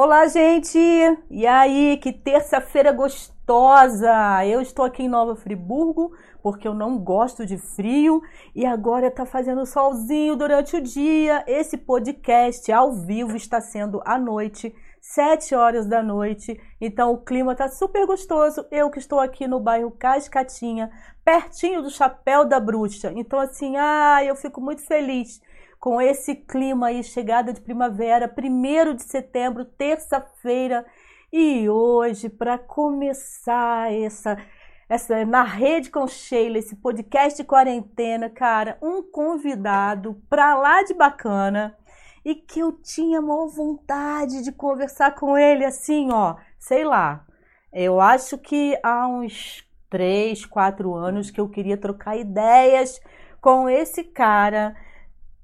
Olá, gente! E aí, que terça-feira gostosa! Eu estou aqui em Nova Friburgo porque eu não gosto de frio e agora está fazendo solzinho durante o dia. Esse podcast ao vivo está sendo à noite, 7 horas da noite. Então o clima está super gostoso. Eu que estou aqui no bairro Cascatinha, pertinho do Chapéu da Bruxa. Então assim, ah, eu fico muito feliz com esse clima aí, chegada de primavera, 1 de setembro, terça-feira. E hoje, para começar essa, essa na rede com Sheila, esse podcast de quarentena, cara, um convidado para lá de bacana e que eu tinha maior vontade de conversar com ele assim, ó, sei lá. Eu acho que há uns três, quatro anos que eu queria trocar ideias com esse cara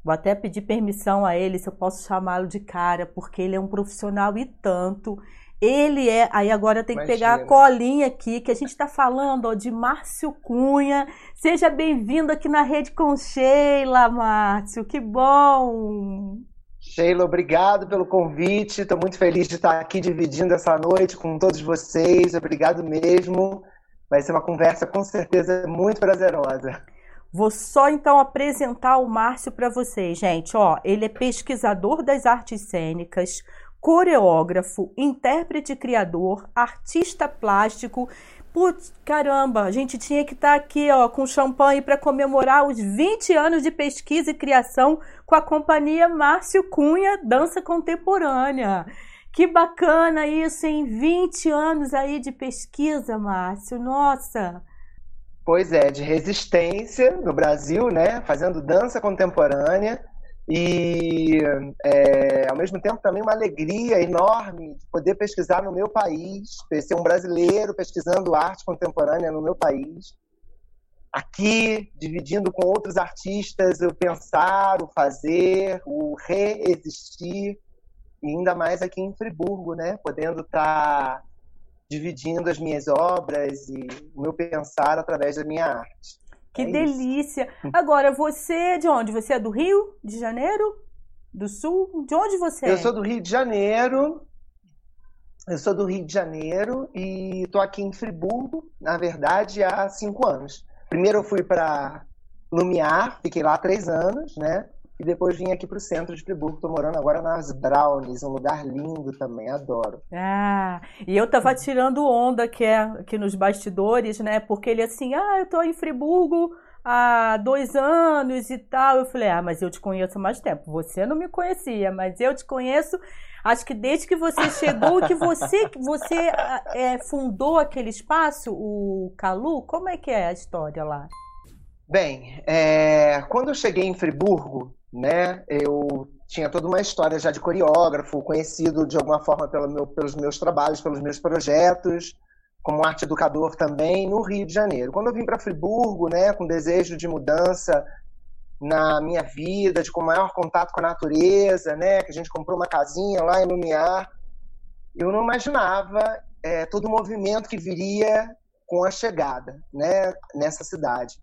Vou até pedir permissão a ele se eu posso chamá-lo de cara, porque ele é um profissional e tanto. Ele é. Aí agora tem que pegar a colinha aqui, que a gente está falando ó, de Márcio Cunha. Seja bem-vindo aqui na Rede com Sheila, Márcio. Que bom! Sheila, obrigado pelo convite. Estou muito feliz de estar aqui dividindo essa noite com todos vocês. Obrigado mesmo. Vai ser uma conversa com certeza muito prazerosa. Vou só então apresentar o Márcio para vocês, gente. Ó, ele é pesquisador das artes cênicas, coreógrafo, intérprete criador, artista plástico. Putz, caramba, a gente tinha que estar tá aqui, ó, com champanhe para comemorar os 20 anos de pesquisa e criação com a companhia Márcio Cunha Dança Contemporânea. Que bacana isso, em 20 anos aí de pesquisa, Márcio. Nossa! Pois é, de resistência no Brasil, né? Fazendo dança contemporânea e é, ao mesmo tempo também uma alegria enorme de poder pesquisar no meu país, ser um brasileiro pesquisando arte contemporânea no meu país. Aqui, dividindo com outros artistas, o pensar, o fazer, o reexistir, e ainda mais aqui em Friburgo, né? Podendo estar tá dividindo as minhas obras e o meu pensar através da minha arte. Que é delícia! Isso. Agora, você é de onde? Você é do Rio de Janeiro? Do Sul? De onde você é? Eu sou do Rio de Janeiro. Eu sou do Rio de Janeiro e estou aqui em Friburgo, na verdade, há cinco anos. Primeiro eu fui para Lumiar, fiquei lá três anos, né? E depois vim aqui para o centro de Friburgo. Estou morando agora nas Brownies, um lugar lindo também, adoro. Ah, e eu tava tirando onda que é aqui nos bastidores, né? Porque ele assim, ah, eu tô em Friburgo há dois anos e tal. Eu falei, ah, mas eu te conheço há mais tempo. Você não me conhecia, mas eu te conheço. Acho que desde que você chegou, que você, você é, fundou aquele espaço, o Calu, como é que é a história lá? Bem, é, quando eu cheguei em Friburgo, né? Eu tinha toda uma história já de coreógrafo, conhecido de alguma forma pelo meu, pelos meus trabalhos, pelos meus projetos, como arte educador também, no Rio de Janeiro. Quando eu vim para Friburgo, né, com desejo de mudança na minha vida, de com maior contato com a natureza, né, que a gente comprou uma casinha lá em Lumiar, eu não imaginava é, todo o movimento que viria com a chegada, né, nessa cidade.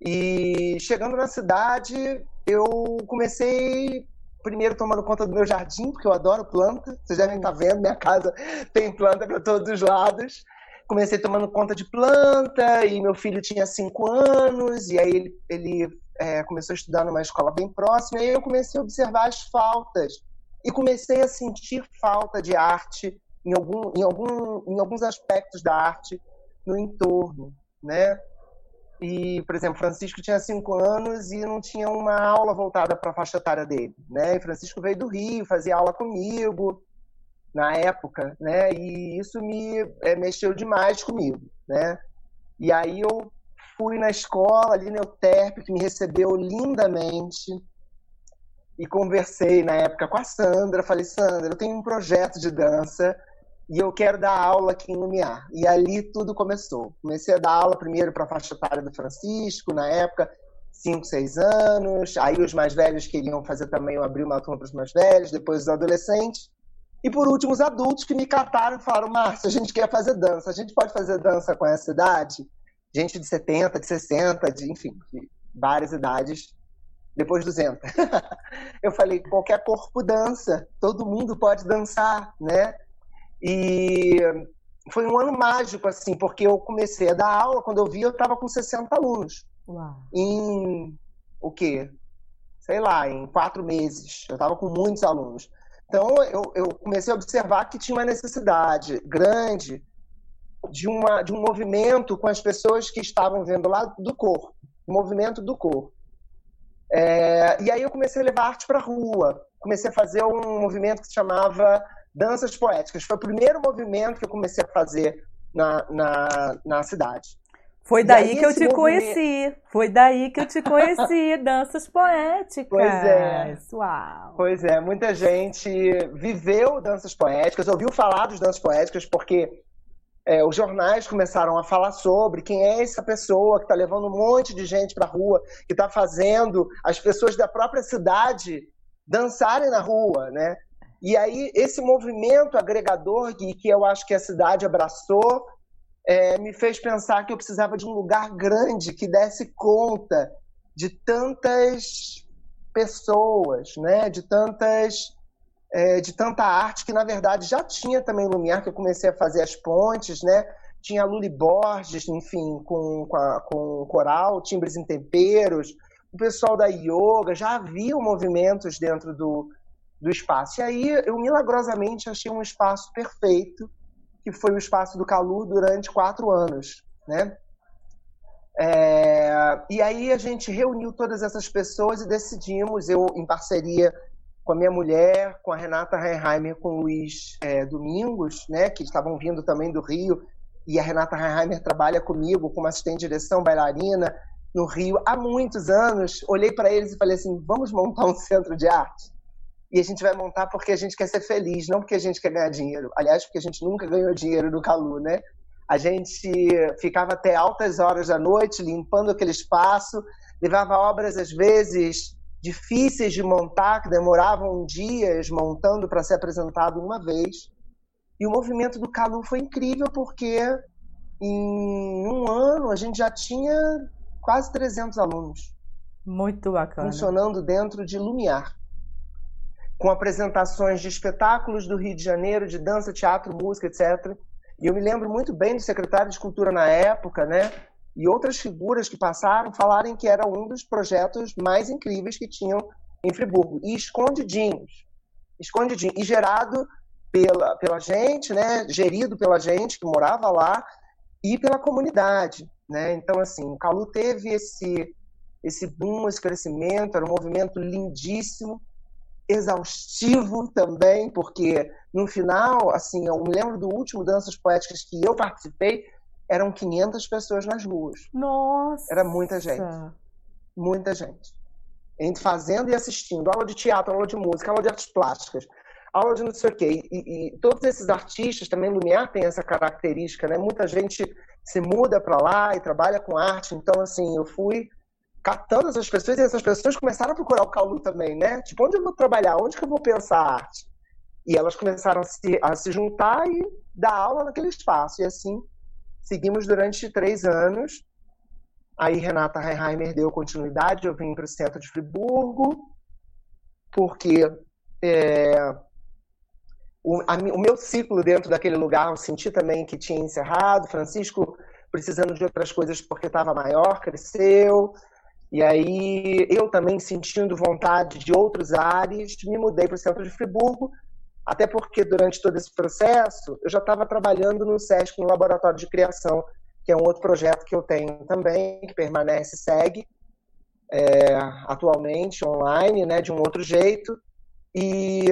E chegando na cidade, eu comecei primeiro tomando conta do meu jardim, porque eu adoro planta. Vocês devem estar vendo, minha casa tem planta para todos os lados. Comecei tomando conta de planta e meu filho tinha cinco anos e aí ele, ele é, começou a estudar numa escola bem próxima e aí eu comecei a observar as faltas e comecei a sentir falta de arte em, algum, em, algum, em alguns aspectos da arte no entorno, né? E, por exemplo, Francisco tinha cinco anos e não tinha uma aula voltada para a faixa etária dele, né? E Francisco veio do Rio, fazia aula comigo na época, né? E isso me é, mexeu demais comigo, né? E aí eu fui na escola, ali no Euterpe, que me recebeu lindamente e conversei na época com a Sandra. Falei, Sandra, eu tenho um projeto de dança e eu quero dar aula aqui em Lumiar. E ali tudo começou. Comecei a dar aula primeiro para a faixa etária do Francisco, na época, 5, 6 anos. Aí os mais velhos queriam fazer também, eu abri uma turma para os mais velhos, depois os adolescentes. E por último, os adultos que me cataram e falaram: Márcia, a gente quer fazer dança. A gente pode fazer dança com essa idade? Gente de 70, de 60, de, enfim, de várias idades. depois 200. eu falei, qualquer corpo dança, todo mundo pode dançar, né? E foi um ano mágico, assim, porque eu comecei a dar aula, quando eu vi, eu estava com 60 alunos. Uau. Em o quê? Sei lá, em quatro meses. Eu estava com muitos alunos. Então, eu, eu, comecei a observar que tinha uma necessidade grande de, uma, de um movimento com as pessoas que estavam vendo lá do corpo, movimento do corpo. É, e aí eu comecei a levar arte para a rua, comecei a fazer um movimento que se chamava danças poéticas. Foi o primeiro movimento que eu comecei a fazer na, na, na cidade. Foi daí que eu te movimento... conheci. Foi daí que eu te conheci, danças poéticas. Pois é. Uau. Pois é, muita gente viveu danças poéticas, ouviu falar dos danças poéticas, porque é, os jornais começaram a falar sobre quem é essa pessoa que está levando um monte de gente para a rua, que está fazendo as pessoas da própria cidade dançarem na rua, né? E aí, esse movimento agregador que, que eu acho que a cidade abraçou, é, me fez pensar que eu precisava de um lugar grande que desse conta de tantas pessoas, né? de, tantas, é, de tanta arte que, na verdade, já tinha também Lumiar, que eu comecei a fazer as pontes, né? tinha Luli Borges, enfim, com, com, a, com coral, timbres em temperos, o pessoal da yoga, já havia movimentos dentro do, do espaço. E aí eu milagrosamente achei um espaço perfeito, que foi o espaço do Calu durante quatro anos, né? É... e aí a gente reuniu todas essas pessoas e decidimos, eu em parceria com a minha mulher, com a Renata Reinheimer, com o Luiz é, Domingos, né, que estavam vindo também do Rio, e a Renata Reinheimer trabalha comigo como assistente de direção, bailarina, no Rio há muitos anos. Olhei para eles e falei assim: vamos montar um centro de arte? E a gente vai montar porque a gente quer ser feliz, não porque a gente quer ganhar dinheiro. Aliás, porque a gente nunca ganhou dinheiro no Calu, né? A gente ficava até altas horas da noite limpando aquele espaço, levava obras às vezes difíceis de montar, que demoravam dias montando para ser apresentado uma vez. E o movimento do Calu foi incrível porque em um ano a gente já tinha quase 300 alunos. Muito bacana. Funcionando dentro de Lumiar com apresentações de espetáculos do Rio de Janeiro, de dança, teatro, música, etc. E eu me lembro muito bem do secretário de Cultura na época, né? E outras figuras que passaram falarem que era um dos projetos mais incríveis que tinham em Friburgo. E escondidinhos. Escondidinhos. E gerado pela, pela gente, né? Gerido pela gente que morava lá e pela comunidade, né? Então, assim, o Calu teve esse, esse boom, esse crescimento, era um movimento lindíssimo exaustivo também, porque no final, assim, eu me lembro do último Danças Poéticas que eu participei, eram 500 pessoas nas ruas. Nossa! Era muita gente. Muita gente. Entre fazendo e assistindo. Aula de teatro, aula de música, aula de artes plásticas, aula de não sei o quê. E, e todos esses artistas, também Lumiar tem essa característica, né? Muita gente se muda para lá e trabalha com arte. Então, assim, eu fui catando essas pessoas e essas pessoas começaram a procurar o Calu também, né? Tipo, onde eu vou trabalhar? Onde que eu vou pensar a arte? E elas começaram a se, a se juntar e dar aula naquele espaço. E assim, seguimos durante três anos. Aí Renata Reinheimer deu continuidade, eu vim para o centro de Friburgo, porque é, o, a, o, meu ciclo dentro daquele lugar eu senti também que tinha encerrado. Francisco precisando de outras coisas porque estava maior, cresceu. E aí, eu também sentindo vontade de outros ares, me mudei para o centro de Friburgo, até porque durante todo esse processo eu já estava trabalhando no SESC, no Laboratório de Criação, que é um outro projeto que eu tenho também, que permanece, segue é, atualmente online, né, de um outro jeito. E,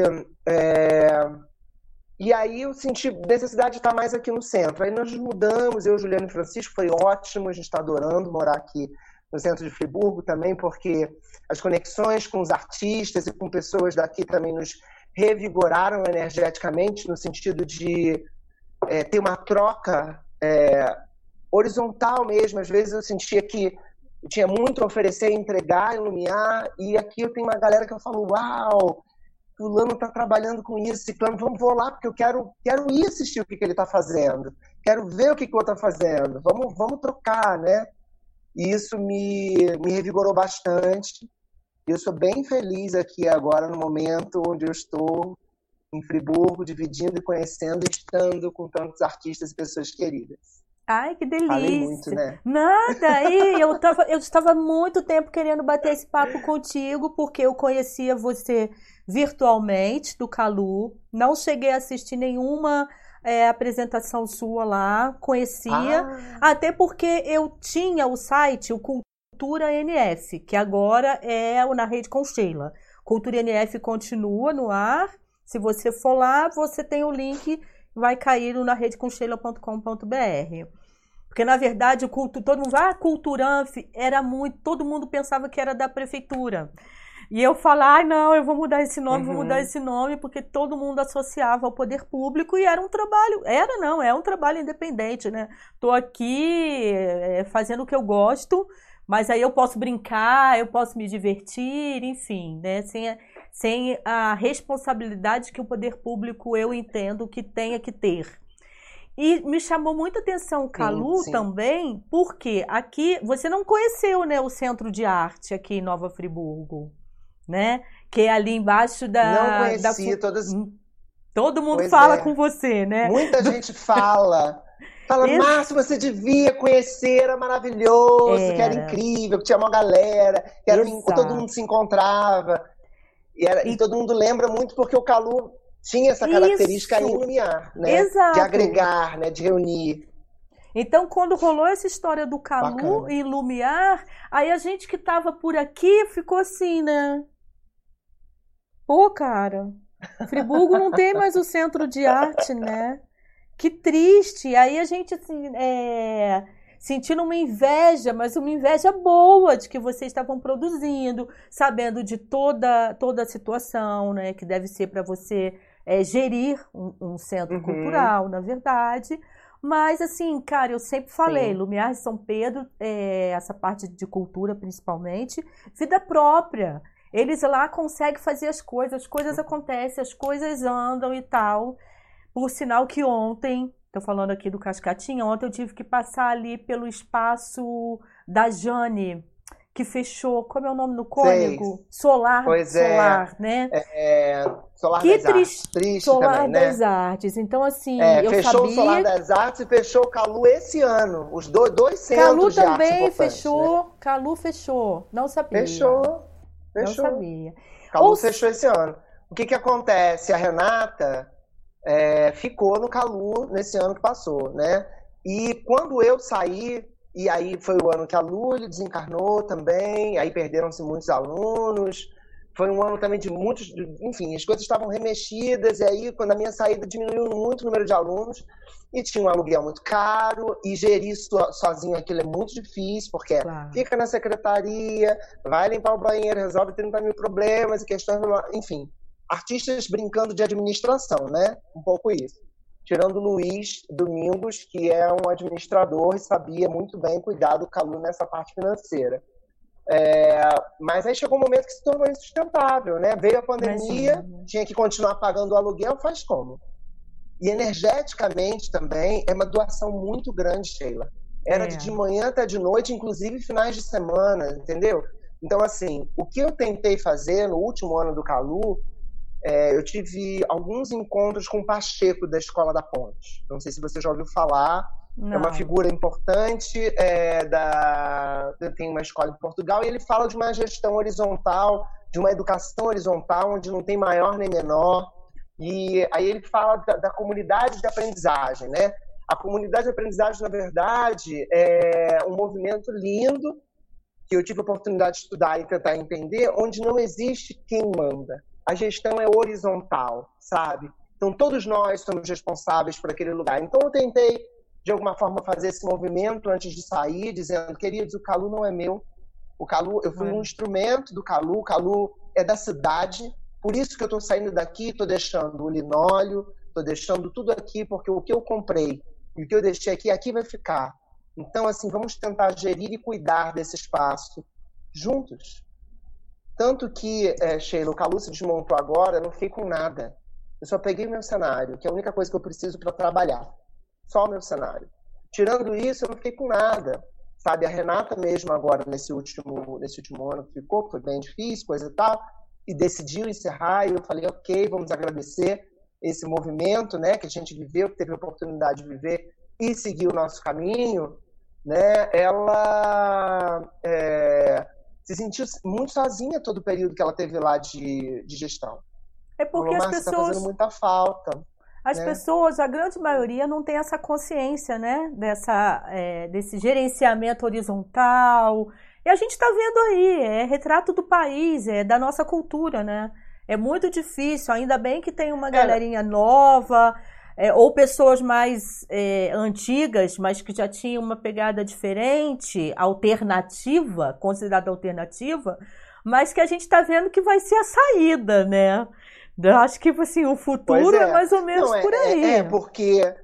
é, e aí eu senti necessidade de estar mais aqui no centro. Aí nós mudamos, eu, Juliano e Francisco, foi ótimo, a gente está adorando morar aqui no centro de Friburgo também, porque as conexões com os artistas e com pessoas daqui também nos revigoraram energeticamente, no sentido de é, ter uma troca é, horizontal mesmo. Às vezes eu sentia que eu tinha muito a oferecer, entregar, iluminar, e aqui eu tenho uma galera que eu falo, uau, fulano está trabalhando com isso, ciclano, vamos vou lá, porque eu quero, quero ir assistir o que, que ele está fazendo, quero ver o que, que o outro está fazendo, vamos, vamos trocar, né? E isso me, me revigorou bastante. Eu sou bem feliz aqui agora no momento onde eu estou em Friburgo, dividindo e conhecendo, estando com tantos artistas e pessoas queridas. Ai, que delícia. Falei muito, né? Nada, aí eu, tava, eu estava muito tempo querendo bater esse papo contigo, porque eu conhecia você virtualmente, do Calu. Não cheguei a assistir nenhuma é, apresentação sua lá, conhecia. Ah. Até porque eu tinha o site, o Cultura NF, que agora é o Na Rede com Sheila. Cultura NF continua no ar. Se você for lá, você tem o link vai cair no naredeconsheila.com.br. Porque, na verdade, o culto, todo mundo, ah, Culturanf era muito, todo mundo pensava que era da prefeitura. E eu falar, ah, não, eu vou mudar esse nome, uhum. vou mudar esse nome, porque todo mundo associava ao poder público e era um trabalho, era não, é um trabalho independente, né? Tô aqui é, fazendo o que eu gosto, mas aí eu posso brincar, eu posso me divertir, enfim, né? Sem, sem a responsabilidade que o poder público eu entendo que tenha que ter. E me chamou muita atenção o Calu sim, sim. também, porque aqui você não conheceu, né, o Centro de Arte aqui em Nova Friburgo, né? Que é ali embaixo da. Não conheci da... todas. Hum. Todo mundo pois fala é. com você, né? Muita gente fala. Fala, Esse... Márcio, você devia conhecer, era maravilhoso, era. que era incrível, que tinha uma galera, que era, todo mundo se encontrava. E, era, e... e todo mundo lembra muito porque o Calu tinha essa característica Isso. Lumiar, né? Exato. De agregar, né? De reunir. Então, quando rolou essa história do Calu Bacana. e Lumiar, aí a gente que tava por aqui ficou assim, né? Pô, cara, Friburgo não tem mais o centro de arte, né? Que triste. Aí a gente, assim, é sentindo uma inveja, mas uma inveja boa de que vocês estavam produzindo, sabendo de toda, toda a situação, né? Que deve ser para você é, gerir um, um centro uhum. cultural, na verdade. Mas, assim, cara, eu sempre falei, Sim. Lumiar de São Pedro, é, essa parte de cultura principalmente, vida própria. Eles lá conseguem fazer as coisas, as coisas acontecem, as coisas andam e tal. Por sinal que ontem, estou falando aqui do Cascatinha, ontem eu tive que passar ali pelo espaço da Jane, que fechou, como é o nome no cônego? Solar, pois solar, é, né? É, solar que das Artes. Triste Solar também, né? das Artes. Então, assim, é, eu fechou sabia... o Solar das Artes e fechou o Calu esse ano. Os dois, dois centros Calu também fechou. Né? Calu fechou. Não sabia. Fechou. Fechou. Não sabia. Calu Ou... fechou esse ano. O que que acontece? A Renata é, ficou no Calu nesse ano que passou, né? E quando eu saí, e aí foi o ano que a Lully desencarnou também, aí perderam-se muitos alunos. Foi um ano também de muitos, enfim, as coisas estavam remexidas, e aí quando a minha saída diminuiu muito o número de alunos, e tinha um aluguel muito caro, e gerir sozinho aquilo é muito difícil, porque claro. fica na secretaria, vai limpar o banheiro, resolve 30 mil problemas e questões, enfim, artistas brincando de administração, né? Um pouco isso tirando o Luiz Domingos, que é um administrador e sabia muito bem cuidar do Calu nessa parte financeira. É, mas aí chegou um momento que se tornou insustentável, né? Veio a pandemia, Imagina. tinha que continuar pagando o aluguel, faz como? E energeticamente também é uma doação muito grande, Sheila. Era é. de manhã até de noite, inclusive finais de semana, entendeu? Então, assim, o que eu tentei fazer no último ano do Calu é, eu tive alguns encontros com o Pacheco da Escola da Ponte. Não sei se você já ouviu falar. Não. É uma figura importante é, da. Tem uma escola em Portugal e ele fala de uma gestão horizontal, de uma educação horizontal, onde não tem maior nem menor. E aí ele fala da, da comunidade de aprendizagem, né? A comunidade de aprendizagem, na verdade, é um movimento lindo que eu tive a oportunidade de estudar e tentar entender, onde não existe quem manda a gestão é horizontal, sabe? Então todos nós somos responsáveis por aquele lugar. Então eu tentei de alguma forma fazer esse movimento antes de sair, dizendo, queridos, o Calu não é meu. O Calu, eu fui um instrumento do Calu, o Calu é da cidade. Por isso que eu estou saindo daqui, estou deixando o linóleo, estou deixando tudo aqui, porque o que eu comprei e o que eu deixei aqui, aqui vai ficar. Então, assim, vamos tentar gerir e cuidar desse espaço juntos. Tanto que, é, Sheila, o Calu se desmontou agora, eu não fiquei com nada. Eu só peguei meu cenário, que é a única coisa que eu preciso para trabalhar. Só o meu cenário. Tirando isso, eu não fiquei com nada. sabe? A Renata mesmo agora, nesse último, nesse último ano que ficou, foi bem difícil, coisa e tal, e decidiu encerrar, e eu falei, ok, vamos agradecer esse movimento, né, que a gente viveu, que teve a oportunidade de viver e seguir o nosso caminho, né, ela é, se sentiu muito sozinha todo o período que ela teve lá de, de gestão. É porque Falou, as pessoas... Tá fazendo muita falta. As né? pessoas, a grande maioria, não tem essa consciência, né? Dessa, é, desse gerenciamento horizontal. E a gente está vendo aí, é retrato do país, é da nossa cultura, né? É muito difícil, ainda bem que tem uma é. galerinha nova, é, ou pessoas mais é, antigas, mas que já tinham uma pegada diferente, alternativa, considerada alternativa, mas que a gente está vendo que vai ser a saída, né? Eu acho que assim, o futuro é. é. mais ou menos Não, é, por é, aí. É, porque,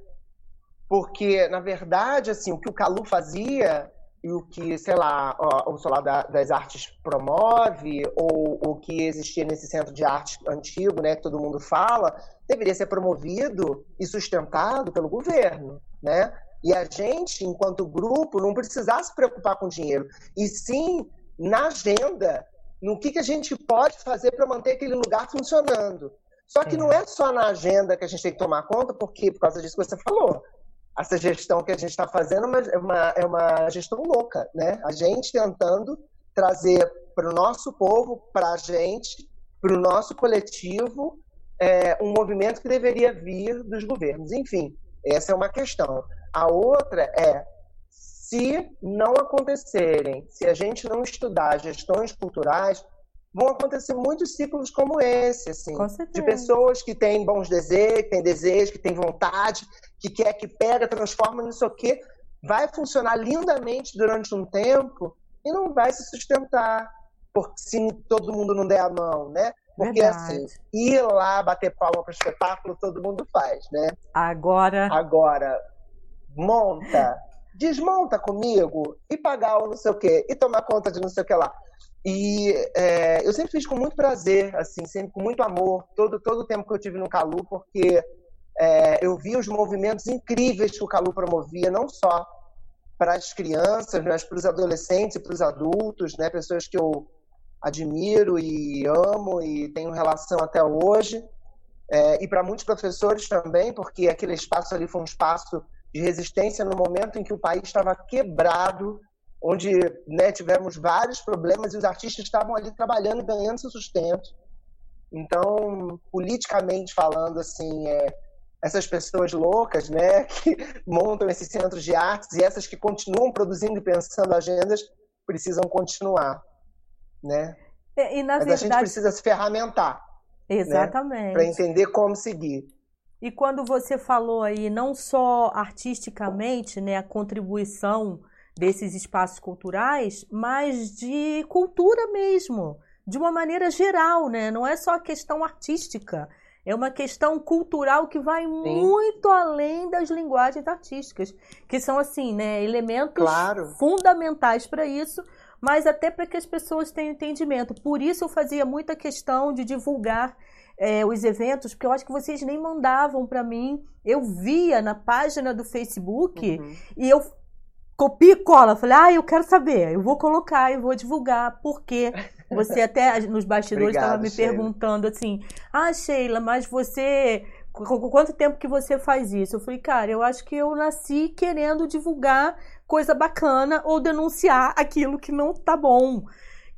porque, na verdade, assim, o que o Calu fazia e o que, sei lá, o Solar das Artes promove, ou o que existia nesse centro de arte antigo, né, que todo mundo fala, deveria ser promovido e sustentado pelo governo, né? E a gente, enquanto grupo, não precisar se preocupar com dinheiro, e sim na agenda no que, que a gente pode fazer para manter aquele lugar funcionando. Só que não é só na agenda que a gente tem que tomar conta, porque, por causa disso que você falou, essa gestão que a gente está fazendo é uma, é uma gestão louca, né? A gente tentando trazer para o nosso povo, para a gente, para o nosso coletivo, é, um movimento que deveria vir dos governos. Enfim, essa é uma questão. A outra é se não acontecerem, se a gente não estudar gestões culturais, vão acontecer muitos ciclos como esse, assim, de pessoas que têm bons desejos, que têm desejos, que têm vontade, que quer, que pega, transforma nisso aqui, vai funcionar lindamente durante um tempo e não vai se sustentar, porque se todo mundo não der a mão, né? Porque Verdade. assim, ir lá bater palma para o espetáculo todo mundo faz, né? Agora. Agora, monta, desmonta comigo e pagar o não sei o quê, e tomar conta de não sei o que lá. E é, eu sempre fiz com muito prazer, assim, sempre com muito amor, todo, todo o tempo que eu tive no Calu, porque é, eu vi os movimentos incríveis que o Calu promovia, não só para as crianças, mas para os adolescentes e para os adultos, né, pessoas que eu admiro e amo e tenho relação até hoje. É, e para muitos professores também, porque aquele espaço ali foi um espaço de resistência no momento em que o país estava quebrado, onde né, tivemos vários problemas e os artistas estavam ali trabalhando e ganhando seu sustento. Então, politicamente falando, assim, é, essas pessoas loucas, né, que montam esses centros de artes e essas que continuam produzindo e pensando agendas, precisam continuar, né? E, e na Mas verdade... a gente precisa se ferramentar. Né, Exatamente. Né, Para entender como seguir. E quando você falou aí, não só artisticamente, né, a contribuição desses espaços culturais, mas de cultura mesmo, de uma maneira geral, né? Não é só a questão artística, é uma questão cultural que vai Sim. muito além das linguagens artísticas, que são assim, né, elementos claro. fundamentais para isso, mas até para que as pessoas tenham entendimento. Por isso eu fazia muita questão de divulgar é, os eventos, porque eu acho que vocês nem mandavam para mim. Eu via na página do Facebook uhum. e eu copia e cola. Falei, ah, eu quero saber, eu vou colocar, eu vou divulgar, porque você até nos bastidores estava me Sheila. perguntando assim, ah, Sheila, mas você. Quanto tempo que você faz isso? Eu falei, cara, eu acho que eu nasci querendo divulgar coisa bacana ou denunciar aquilo que não tá bom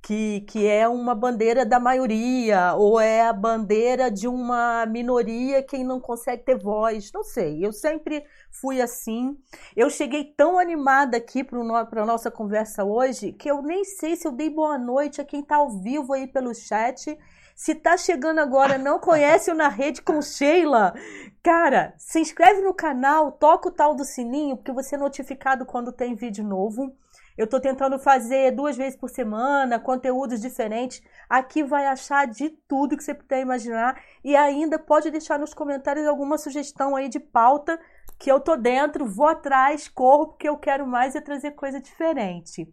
que, que é uma bandeira da maioria, ou é a bandeira de uma minoria que não consegue ter voz. Não sei, eu sempre fui assim. Eu cheguei tão animada aqui para a nossa conversa hoje que eu nem sei se eu dei boa noite a quem está ao vivo aí pelo chat. Se está chegando agora, não conhece o Na Rede com Sheila, cara, se inscreve no canal, toca o tal do sininho, porque você é notificado quando tem vídeo novo. Eu estou tentando fazer duas vezes por semana, conteúdos diferentes. Aqui vai achar de tudo que você puder imaginar. E ainda pode deixar nos comentários alguma sugestão aí de pauta que eu tô dentro, vou atrás, corro, porque eu quero mais é trazer coisa diferente.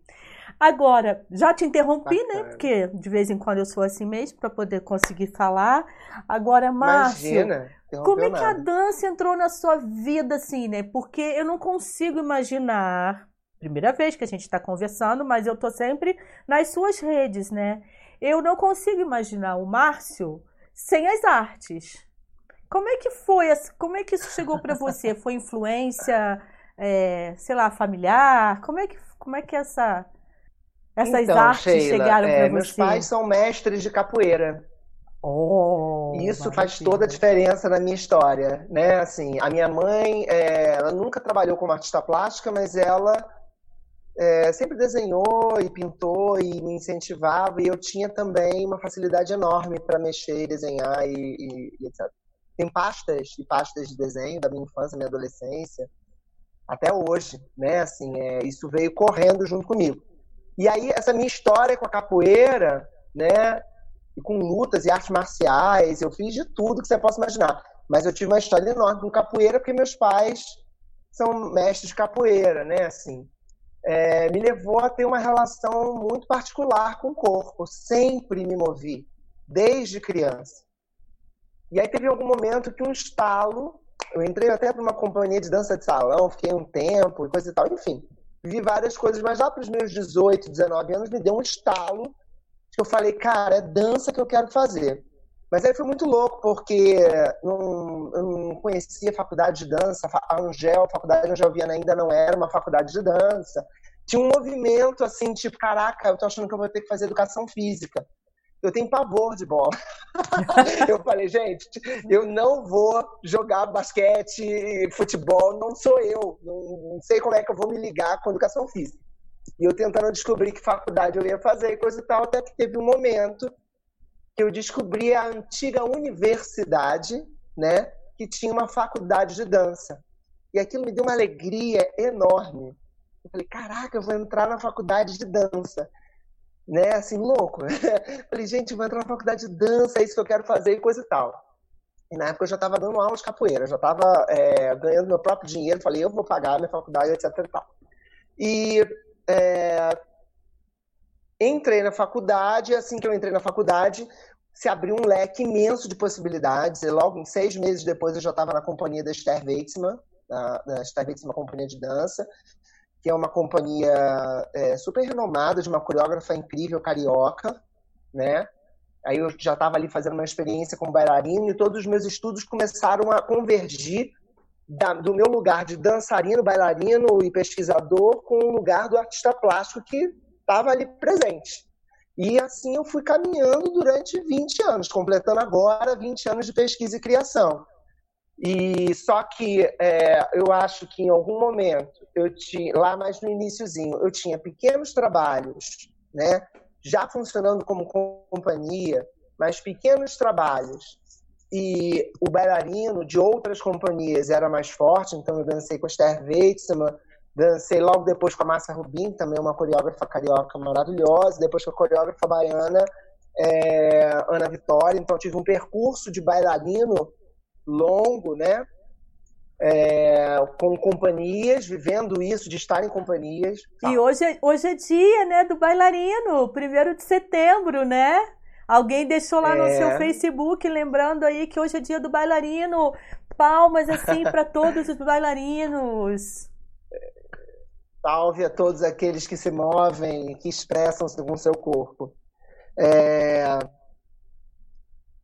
Agora, já te interrompi, né? Bacana. né? Porque de vez em quando eu sou assim mesmo, para poder conseguir falar. Agora, Márcio, Imagina, como é que a dança entrou na sua vida, assim, né? Porque eu não consigo imaginar primeira vez que a gente está conversando, mas eu tô sempre nas suas redes, né? Eu não consigo imaginar o Márcio sem as artes. Como é que foi? Como é que isso chegou para você? Foi influência, é, sei lá, familiar? Como é que, como é que essa, essas então, artes Sheila, chegaram é, para você? Meus pais são mestres de capoeira. Oh, Isso maravilha. faz toda a diferença na minha história, né? Assim, a minha mãe, é, ela nunca trabalhou como artista plástica, mas ela é, sempre desenhou e pintou e me incentivava e eu tinha também uma facilidade enorme para mexer, desenhar e, e, e etc tem pastas e pastas de desenho da minha infância, minha adolescência, até hoje, né? Assim, é, isso veio correndo junto comigo. E aí essa minha história com a capoeira, né? E com lutas e artes marciais, eu fiz de tudo que você possa imaginar. Mas eu tive uma história enorme com capoeira porque meus pais são mestres de capoeira, né? Assim, é, me levou a ter uma relação muito particular com o corpo. Sempre me movi, desde criança. E aí teve algum momento que um estalo, eu entrei até para uma companhia de dança de salão, fiquei um tempo e coisa e tal, enfim. Vi várias coisas, mas lá para os meus 18, 19 anos me deu um estalo que eu falei, cara, é dança que eu quero fazer. Mas aí foi muito louco, porque não, eu não conhecia faculdade de dança, a Angel, a faculdade de Angel Viana ainda não era uma faculdade de dança. Tinha um movimento assim, tipo, caraca, eu tô achando que eu vou ter que fazer educação física eu tenho pavor de bola. eu falei, gente, eu não vou jogar basquete, futebol, não sou eu. Não, não, sei como é que eu vou me ligar com educação física. E eu tentando descobrir que faculdade eu ia fazer e coisa e tal, até que teve um momento que eu descobri a antiga universidade, né, que tinha uma faculdade de dança. E aquilo me deu uma alegria enorme. Eu falei, caraca, eu vou entrar na faculdade de dança né, assim, louco. Falei, gente, vou entrar na faculdade de dança, é isso que eu quero fazer e coisa e tal. E na época eu já estava dando aula de capoeira, já estava é, ganhando meu próprio dinheiro, falei, eu vou pagar minha faculdade, etc e tal. E é, entrei na faculdade, assim que eu entrei na faculdade, se abriu um leque imenso de possibilidades, e logo em seis meses depois eu já estava na companhia da Esther Weitzman, na, na Esther Weitzman Companhia de Dança, que é uma companhia é, super renomada, de uma coreógrafa incrível carioca, né? Aí eu já estava ali fazendo uma experiência como bailarino e todos os meus estudos começaram a convergir da, do meu lugar de dançarino, bailarino e pesquisador com o lugar do artista plástico que estava ali presente. E assim eu fui caminhando durante 20 anos, completando agora 20 anos de pesquisa e criação. E só que é, eu acho que em algum momento eu tinha lá mais no iníciozinho eu tinha pequenos trabalhos, né, já funcionando como companhia, mas pequenos trabalhos. E o bailarino de outras companhias era mais forte, então eu dancei com a Esther Weitzman, dancei logo depois com a Márcia Rubin, também uma coreógrafa carioca maravilhosa, depois com a coreógrafa baiana é, Ana Vitória. Então tive um percurso de bailarino longo, né? É, com companhias, vivendo isso, de estar em companhias. E hoje, é, hoje é dia, né, do bailarino, primeiro de setembro, né? Alguém deixou lá é... no seu Facebook, lembrando aí que hoje é dia do bailarino. Palmas, assim, para todos os bailarinos. Salve a todos aqueles que se movem, que expressam segundo seu corpo. É...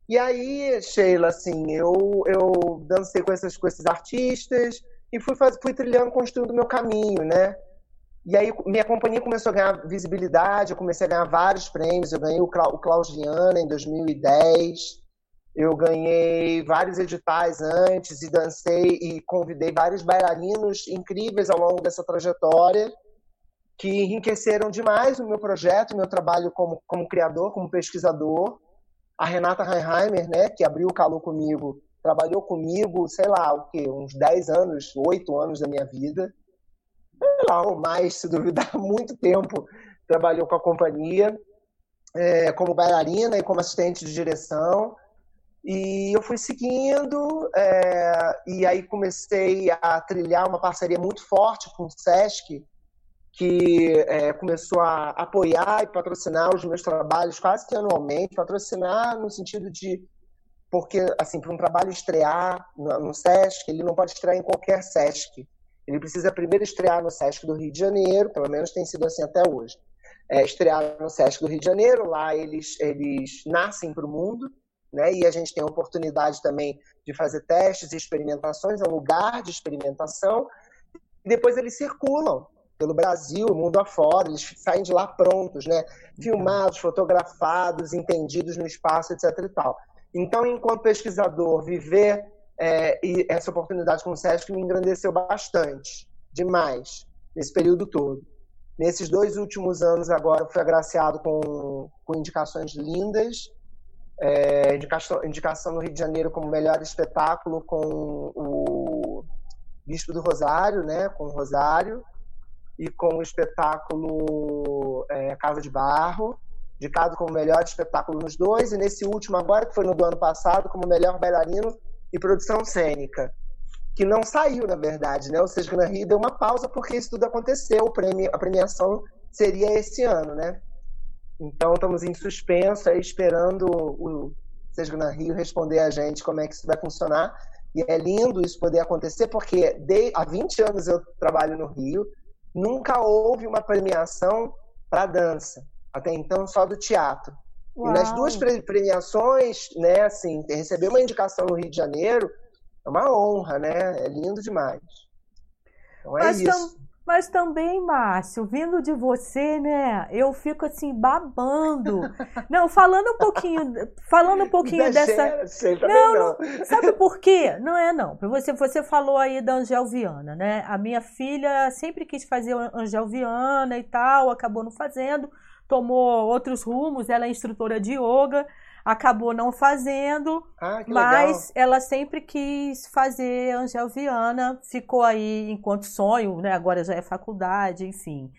E aí, Sheila, assim, eu, eu dancei com, essas, com esses artistas e fui, faz, fui trilhando, construindo meu caminho, né? E aí minha companhia começou a ganhar visibilidade, eu comecei a ganhar vários prêmios, eu ganhei o, Cla o Claudiana em 2010, eu ganhei vários editais antes e dancei e convidei vários bailarinos incríveis ao longo dessa trajetória que enriqueceram demais o meu projeto, o meu trabalho como, como criador, como pesquisador. A Renata Reinheimer, né, que abriu o calor comigo, trabalhou comigo, sei lá, o quê? Uns 10 anos, 8 anos da minha vida. Sei lá, ou mais, se duvidar, muito tempo trabalhou com a companhia, é, como bailarina e como assistente de direção. E eu fui seguindo, é, e aí comecei a trilhar uma parceria muito forte com o SESC, que é, começou a apoiar e patrocinar os meus trabalhos quase que anualmente, patrocinar no sentido de porque assim para um trabalho estrear no, SESC ele não pode estrear em qualquer SESC, Ele precisa primeiro estrear no Sesc do Rio de Janeiro, pelo menos tem sido assim até hoje. É, estrear no Sesc do Rio de Janeiro, lá eles, eles nascem para o mundo, né? E a gente tem a oportunidade também de fazer testes e experimentações, é um lugar de experimentação. E depois eles circulam pelo Brasil, mundo afora, eles saem de lá prontos, né? Filmados, fotografados, entendidos no espaço, etc. E tal. Então, enquanto pesquisador, viver é, essa oportunidade com o SESC me engrandeceu bastante, demais, nesse período todo. Nesses dois últimos anos, agora, fui agraciado com, com indicações lindas, é, indicação, indicação no Rio de Janeiro como melhor espetáculo com o Bispo do Rosário, né, com o Rosário, e com o espetáculo é, Casa de Barro, indicado como melhor espetáculo nos dois, e nesse último agora, que foi no do ano passado, como melhor bailarino e produção cênica, que não saiu, na verdade, né? Ou seja, na Rio deu uma pausa porque isso tudo aconteceu, o prêmio, a premiação seria esse ano, né? Então estamos em suspenso, aí, esperando o Sesgna Rio responder a gente como é que isso vai funcionar. E é lindo isso poder acontecer, porque de, há 20 anos eu trabalho no Rio, nunca houve uma premiação para dança. Até então, só do teatro. Uau. E nas duas premiações, né, assim, receber uma indicação no Rio de Janeiro é uma honra, né? É lindo demais. Então é mas isso. Tam, mas também, Márcio, vindo de você, né? Eu fico assim babando. Não, falando um pouquinho, falando um pouquinho dessa. Não, não, não, sabe por quê? Não é não. Você, você falou aí da Angel Viana, né? A minha filha sempre quis fazer Angel Viana e tal, acabou não fazendo tomou outros rumos, ela é instrutora de yoga, acabou não fazendo, ah, mas legal. ela sempre quis fazer Angel Viana, ficou aí enquanto sonho, né? Agora já é faculdade, enfim.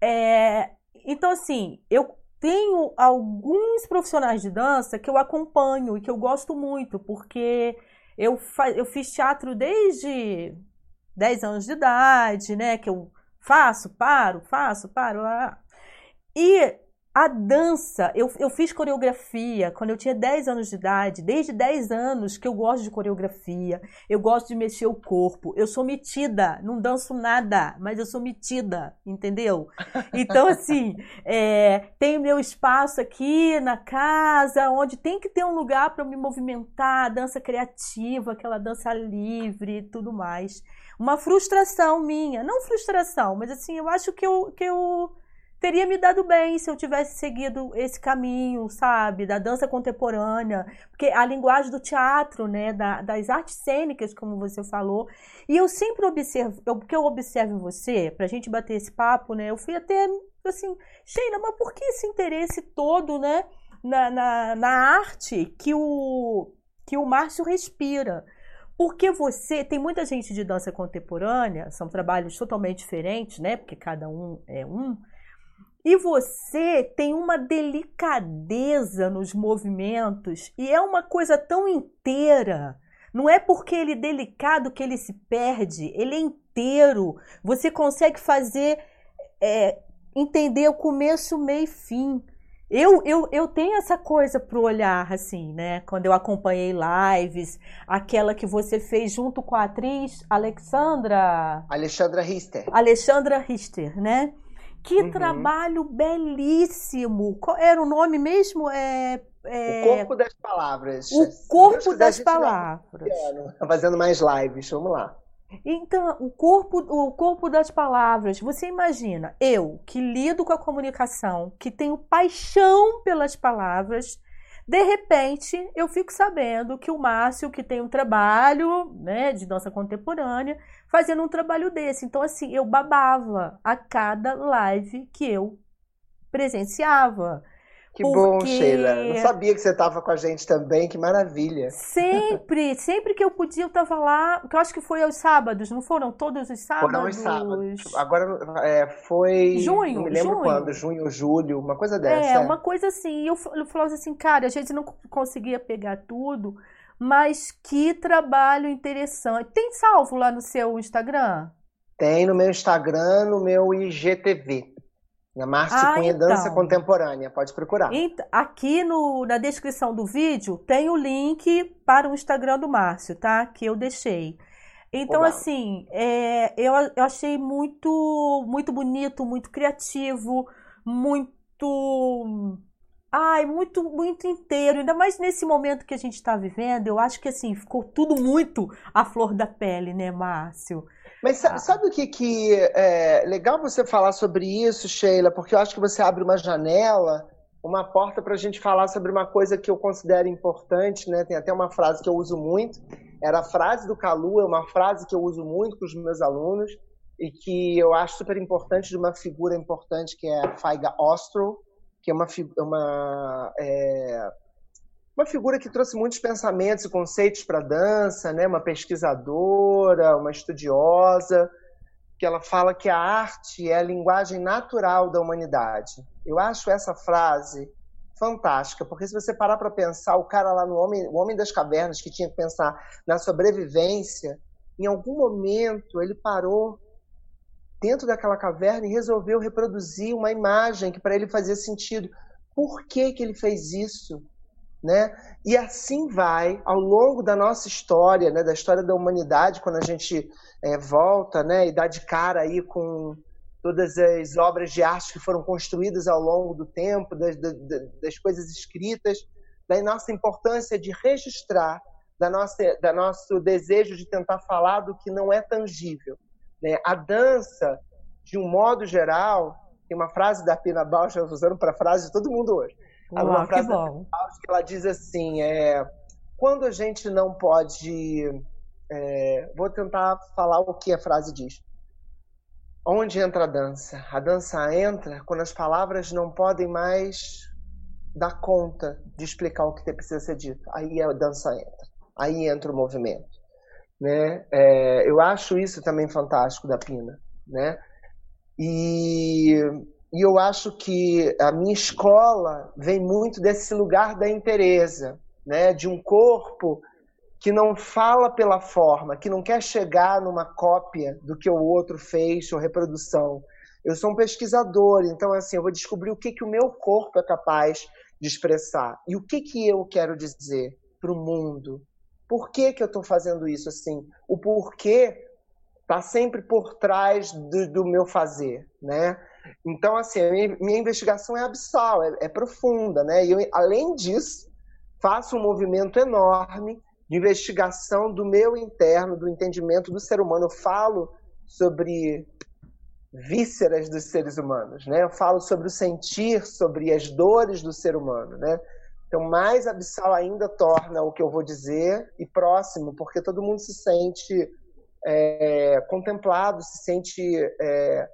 É, então, assim, eu tenho alguns profissionais de dança que eu acompanho e que eu gosto muito, porque eu, eu fiz teatro desde 10 anos de idade, né? Que eu faço, paro, faço, paro. Ah, e a dança, eu, eu fiz coreografia quando eu tinha 10 anos de idade, desde 10 anos que eu gosto de coreografia, eu gosto de mexer o corpo, eu sou metida, não danço nada, mas eu sou metida, entendeu? Então, assim, é, tem meu espaço aqui na casa, onde tem que ter um lugar para me movimentar, dança criativa, aquela dança livre e tudo mais. Uma frustração minha, não frustração, mas assim, eu acho que eu, que eu teria me dado bem se eu tivesse seguido esse caminho, sabe, da dança contemporânea, porque a linguagem do teatro, né, da, das artes cênicas, como você falou, e eu sempre observo, o que eu observo em você, pra gente bater esse papo, né, eu fui até, assim, Sheila, mas por que esse interesse todo, né, na, na, na arte que o, que o Márcio respira? Porque você, tem muita gente de dança contemporânea, são trabalhos totalmente diferentes, né, porque cada um é um, e você tem uma delicadeza nos movimentos e é uma coisa tão inteira. Não é porque ele é delicado que ele se perde, ele é inteiro. Você consegue fazer, é, entender o começo, meio e fim. Eu, eu, eu tenho essa coisa pro olhar, assim, né? Quando eu acompanhei lives, aquela que você fez junto com a atriz Alexandra. Alexandra Richter. Alexandra Richter, né? Que uhum. trabalho belíssimo! Qual era o nome mesmo? É, é... O Corpo das Palavras. O Corpo das Palavras. Tá fazendo mais lives, vamos lá. Então, o corpo, o corpo das palavras. Você imagina, eu que lido com a comunicação, que tenho paixão pelas palavras, de repente, eu fico sabendo que o Márcio, que tem um trabalho né, de dança contemporânea, fazendo um trabalho desse. Então, assim, eu babava a cada live que eu presenciava. Que porque... bom, Sheila. Não sabia que você estava com a gente também, que maravilha. Sempre, sempre que eu podia, eu estava lá. Que eu acho que foi aos sábados, não foram todos os sábados? Foram os sábados. Agora é, foi. Junho. Não me lembro junho. quando, junho, julho, uma coisa dessa. É, uma coisa assim. E eu, eu falava assim, cara, a gente não conseguia pegar tudo, mas que trabalho interessante. Tem salvo lá no seu Instagram? Tem no meu Instagram, no meu IGTV. Na Márcia ah, Cunha então. Dança Contemporânea, pode procurar. Aqui no, na descrição do vídeo tem o link para o Instagram do Márcio, tá? Que eu deixei. Então, assim, é, eu, eu achei muito, muito bonito, muito criativo, muito. Ai, muito, muito inteiro. Ainda mais nesse momento que a gente está vivendo, eu acho que assim, ficou tudo muito à flor da pele, né, Márcio? Mas sabe, ah. sabe o que, que é legal você falar sobre isso, Sheila? Porque eu acho que você abre uma janela, uma porta para a gente falar sobre uma coisa que eu considero importante, né? Tem até uma frase que eu uso muito, era a frase do Calu, é uma frase que eu uso muito com os meus alunos e que eu acho super importante de uma figura importante que é a Faiga Ostro, que é uma, uma é, uma figura que trouxe muitos pensamentos e conceitos para a dança, né? uma pesquisadora, uma estudiosa, que ela fala que a arte é a linguagem natural da humanidade. Eu acho essa frase fantástica, porque se você parar para pensar, o cara lá no homem, o homem das cavernas que tinha que pensar na sobrevivência, em algum momento ele parou dentro daquela caverna e resolveu reproduzir uma imagem que para ele fazia sentido. Por que, que ele fez isso? né? E assim vai ao longo da nossa história, né? Da história da humanidade, quando a gente é, volta, né? E dá de cara aí com todas as obras de arte que foram construídas ao longo do tempo, das, das, das coisas escritas, da nossa importância de registrar, da nossa, da nosso desejo de tentar falar do que não é tangível. Né? A dança, de um modo geral, tem uma frase da Pina Bausch, usando para frase de todo mundo hoje Uau, uma frase que bom. que ela diz assim: é, quando a gente não pode. É, vou tentar falar o que a frase diz. Onde entra a dança? A dança entra quando as palavras não podem mais dar conta de explicar o que precisa ser dito. Aí a dança entra. Aí entra o movimento. Né? É, eu acho isso também fantástico da Pina. Né? E e eu acho que a minha escola vem muito desse lugar da interesa, né? de um corpo que não fala pela forma, que não quer chegar numa cópia do que o outro fez ou reprodução. Eu sou um pesquisador, então assim, eu vou descobrir o que, que o meu corpo é capaz de expressar e o que, que eu quero dizer para o mundo. Por que, que eu estou fazendo isso assim? O porquê está sempre por trás do, do meu fazer, né? Então, assim, minha, minha investigação é abissal, é, é profunda, né? E eu, além disso, faço um movimento enorme de investigação do meu interno, do entendimento do ser humano. Eu falo sobre vísceras dos seres humanos, né? Eu falo sobre o sentir, sobre as dores do ser humano, né? Então, mais abissal ainda torna o que eu vou dizer e próximo, porque todo mundo se sente é, contemplado, se sente é,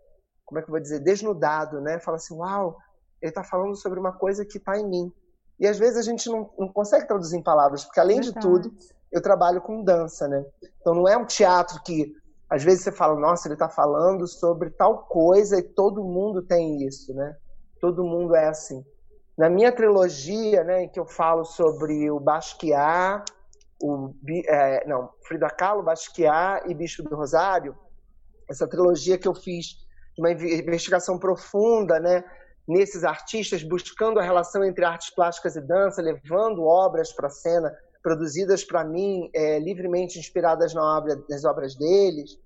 como é que eu vou dizer, desnudado, né? Fala assim, uau, ele está falando sobre uma coisa que está em mim. E às vezes a gente não, não consegue traduzir em palavras, porque além Verdade. de tudo, eu trabalho com dança, né? Então não é um teatro que às vezes você fala, nossa, ele está falando sobre tal coisa e todo mundo tem isso, né? Todo mundo é assim. Na minha trilogia, né, em que eu falo sobre o Basquiat, o é, não, Frida Kahlo, Basquiat e Bicho do Rosário, essa trilogia que eu fiz uma investigação profunda, né, nesses artistas, buscando a relação entre artes plásticas e dança, levando obras para a cena, produzidas para mim, é, livremente inspiradas na obra, nas obras deles,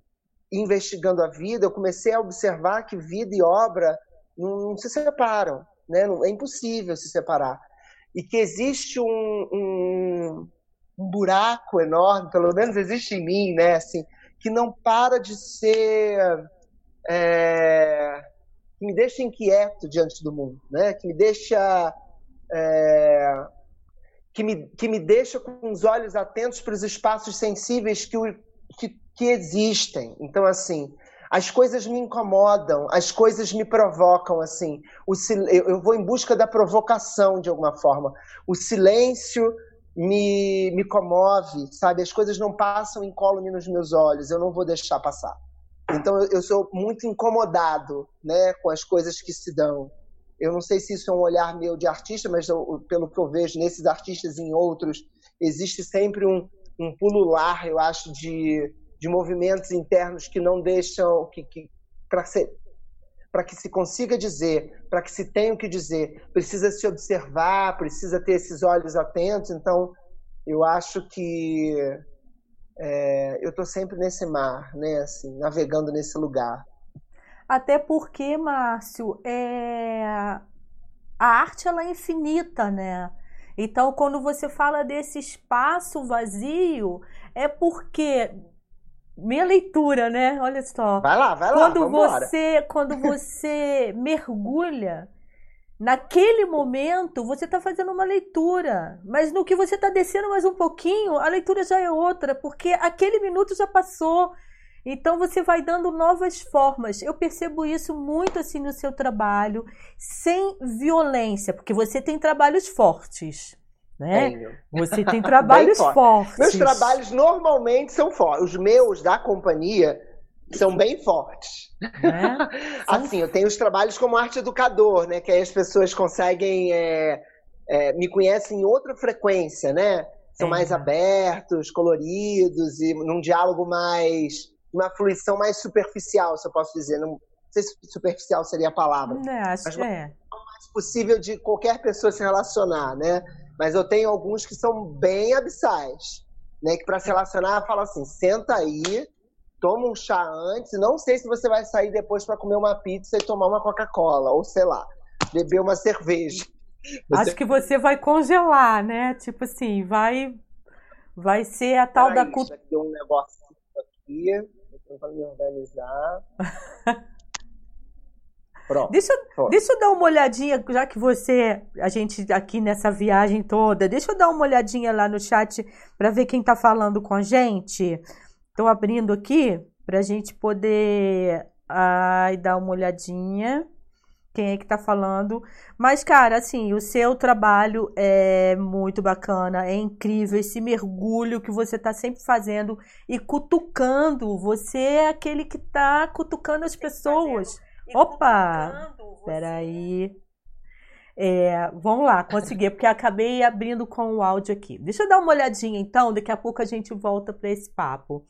investigando a vida, eu comecei a observar que vida e obra não, não se separam, né? é impossível se separar. E que existe um, um, um buraco enorme, pelo menos existe em mim, né? assim, que não para de ser é, que me deixa inquieto diante do mundo, né? que me deixa é, que, me, que me deixa com os olhos atentos para os espaços sensíveis que, que, que existem. Então, assim, as coisas me incomodam, as coisas me provocam, assim. O, eu vou em busca da provocação, de alguma forma. O silêncio me, me comove, sabe? As coisas não passam incólume nos meus olhos, eu não vou deixar passar. Então eu, sou muito incomodado, né, com as coisas que se dão. Eu não sei se isso é um olhar meu de artista, mas eu, pelo que eu vejo nesses artistas e em outros, existe sempre um, um pulular, eu acho, de, de movimentos internos que não deixam que, que para que se consiga dizer, para que se tenha o que dizer, precisa se observar, precisa ter esses olhos atentos. Então, eu acho que é, eu estou sempre nesse mar, né? Assim, navegando nesse lugar. Até porque, Márcio, é... a arte ela é infinita, né? Então, quando você fala desse espaço vazio, é porque minha leitura, né? Olha só. Vai lá, vai lá. Quando você, quando você mergulha naquele momento, você está fazendo uma leitura, mas no que você está descendo mais um pouquinho, a leitura já é outra, porque aquele minuto já passou. Então você vai dando novas formas. Eu percebo isso muito assim no seu trabalho, sem violência, porque você tem trabalhos fortes. Né? Tenho. Você tem trabalhos fortes. Meus trabalhos normalmente são fortes. Os meus da companhia são bem fortes. Né? assim, eu tenho os trabalhos como arte educador, né? Que aí as pessoas conseguem é, é, me conhecem em outra frequência, né? São é. mais abertos, coloridos e num diálogo mais uma fluição mais superficial, se eu posso dizer. Não, sei se superficial seria a palavra. Não, acho mas que é. mais possível de qualquer pessoa se relacionar, né? Mas eu tenho alguns que são bem abissais, né? Que para se relacionar, fala assim: senta aí, toma um chá antes, não sei se você vai sair depois para comer uma pizza e tomar uma Coca-Cola, ou sei lá, beber uma cerveja. Você... Acho que você vai congelar, né? Tipo assim, vai vai ser a tal da cultura. Um negócio aqui, para me organizar. Pronto. Deixa, deixa eu dar uma olhadinha, já que você, a gente aqui nessa viagem toda, deixa eu dar uma olhadinha lá no chat para ver quem está falando com a gente. Estou abrindo aqui para a gente poder ai, dar uma olhadinha quem é que tá falando. Mas, cara, assim, o seu trabalho é muito bacana, é incrível esse mergulho que você tá sempre fazendo e cutucando. Você é aquele que tá cutucando as pessoas. Opa! Peraí. É, vamos lá, consegui, porque acabei abrindo com o áudio aqui. Deixa eu dar uma olhadinha então, daqui a pouco a gente volta para esse papo.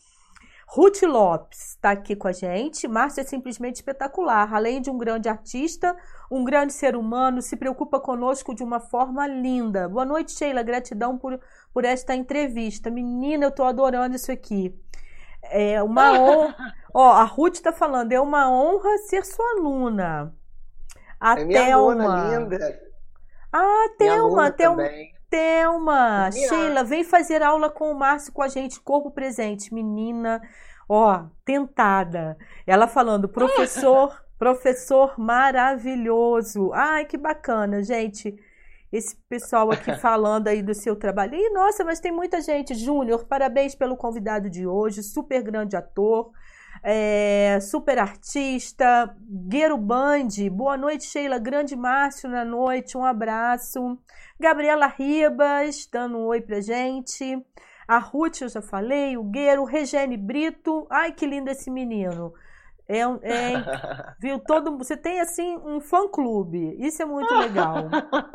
Ruth Lopes está aqui com a gente. Márcia é simplesmente espetacular. Além de um grande artista, um grande ser humano, se preocupa conosco de uma forma linda. Boa noite, Sheila. Gratidão por, por esta entrevista. Menina, eu estou adorando isso aqui. É uma honra. Ó, a Ruth está falando, é uma honra ser sua aluna. A é minha Thelma. Aluna, linda. Ah, Thelma, Thelma. Thelma, Sheila, vem fazer aula com o Márcio com a gente, corpo presente, menina, ó, tentada. Ela falando, professor, professor maravilhoso. Ai, que bacana, gente. Esse pessoal aqui falando aí do seu trabalho. E nossa, mas tem muita gente. Júnior, parabéns pelo convidado de hoje, super grande ator. É, super artista, Gueiro Band, boa noite, Sheila, grande Márcio na noite, um abraço. Gabriela Ribas, dando um oi pra gente. A Ruth, eu já falei, o Gueiro, Regene Brito. Ai, que lindo esse menino. É, é, viu todo você tem assim um fã clube isso é muito legal.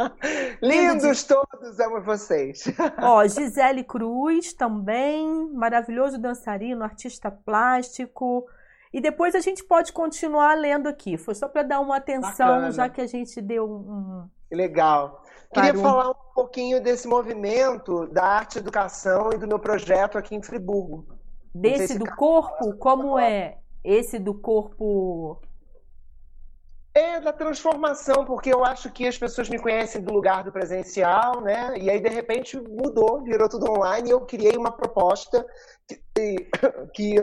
Lindos todos amo vocês. Ó Gisele Cruz também maravilhoso dançarino artista plástico. E depois a gente pode continuar lendo aqui. Foi só para dar uma atenção Bacana. já que a gente deu um legal. Queria falar um pouquinho desse movimento da arte educação e do meu projeto aqui em Friburgo. Desse do corpo? Como é esse do corpo? É da transformação, porque eu acho que as pessoas me conhecem do lugar do presencial, né? E aí, de repente, mudou, virou tudo online e eu criei uma proposta que, que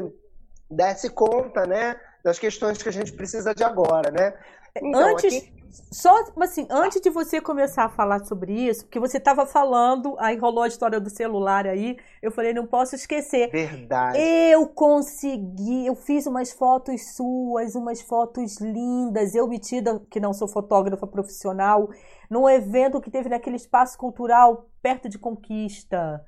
desse conta, né? Das questões que a gente precisa de agora, né? Então, Antes, aqui... Só, assim, antes de você começar a falar sobre isso, porque você estava falando, aí rolou a história do celular aí, eu falei, não posso esquecer. Verdade. Eu consegui, eu fiz umas fotos suas, umas fotos lindas, eu metida, que não sou fotógrafa profissional, num evento que teve naquele espaço cultural perto de Conquista.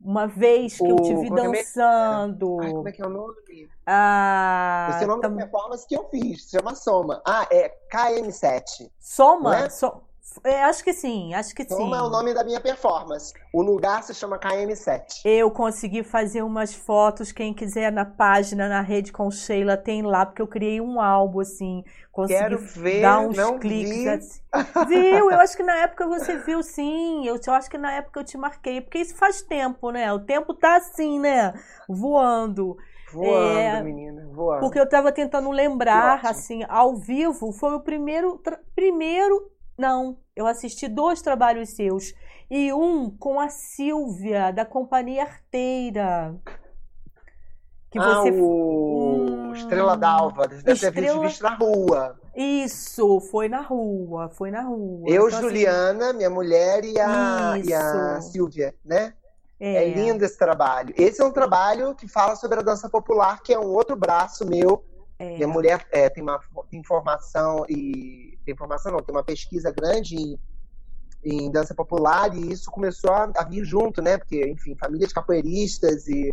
Uma vez que o, eu te vi dançando. Ai, como é que é o nome? Ah, Esse é o nome tam... da performance que eu fiz, se chama Soma. Ah, é KM7. Soma? É? So... É, acho que sim, acho que Como sim. é o nome da minha performance. O lugar se chama KM7. Eu consegui fazer umas fotos, quem quiser na página, na rede com Sheila, tem lá, porque eu criei um álbum, assim, consegui Quero ver, dar uns não cliques. vi. Assim. Viu? Eu acho que na época você viu, sim, eu, eu acho que na época eu te marquei, porque isso faz tempo, né? O tempo tá assim, né? Voando. Voando, É, menina, voando. Porque eu tava tentando lembrar, assim, ao vivo, foi o primeiro, primeiro, não, eu assisti dois trabalhos seus, e um com a Silvia, da Companhia Arteira, que ah, você... o Hum, Estrela d'Alva. Deve ter Estrela- visto na rua. Isso, foi na rua, foi na rua. Eu, Então, assim, Juliana, minha mulher e a, e a. Silvia, né? é, É. lindo esse trabalho. Esse é um trabalho que fala sobre a dança popular, que é um outro braço meu. É. Minha mulher é, tem uma tem formação e tem formação não, tem uma pesquisa grande em, em dança popular e isso começou a, a vir junto, né? Porque, enfim, famílias capoeiristas e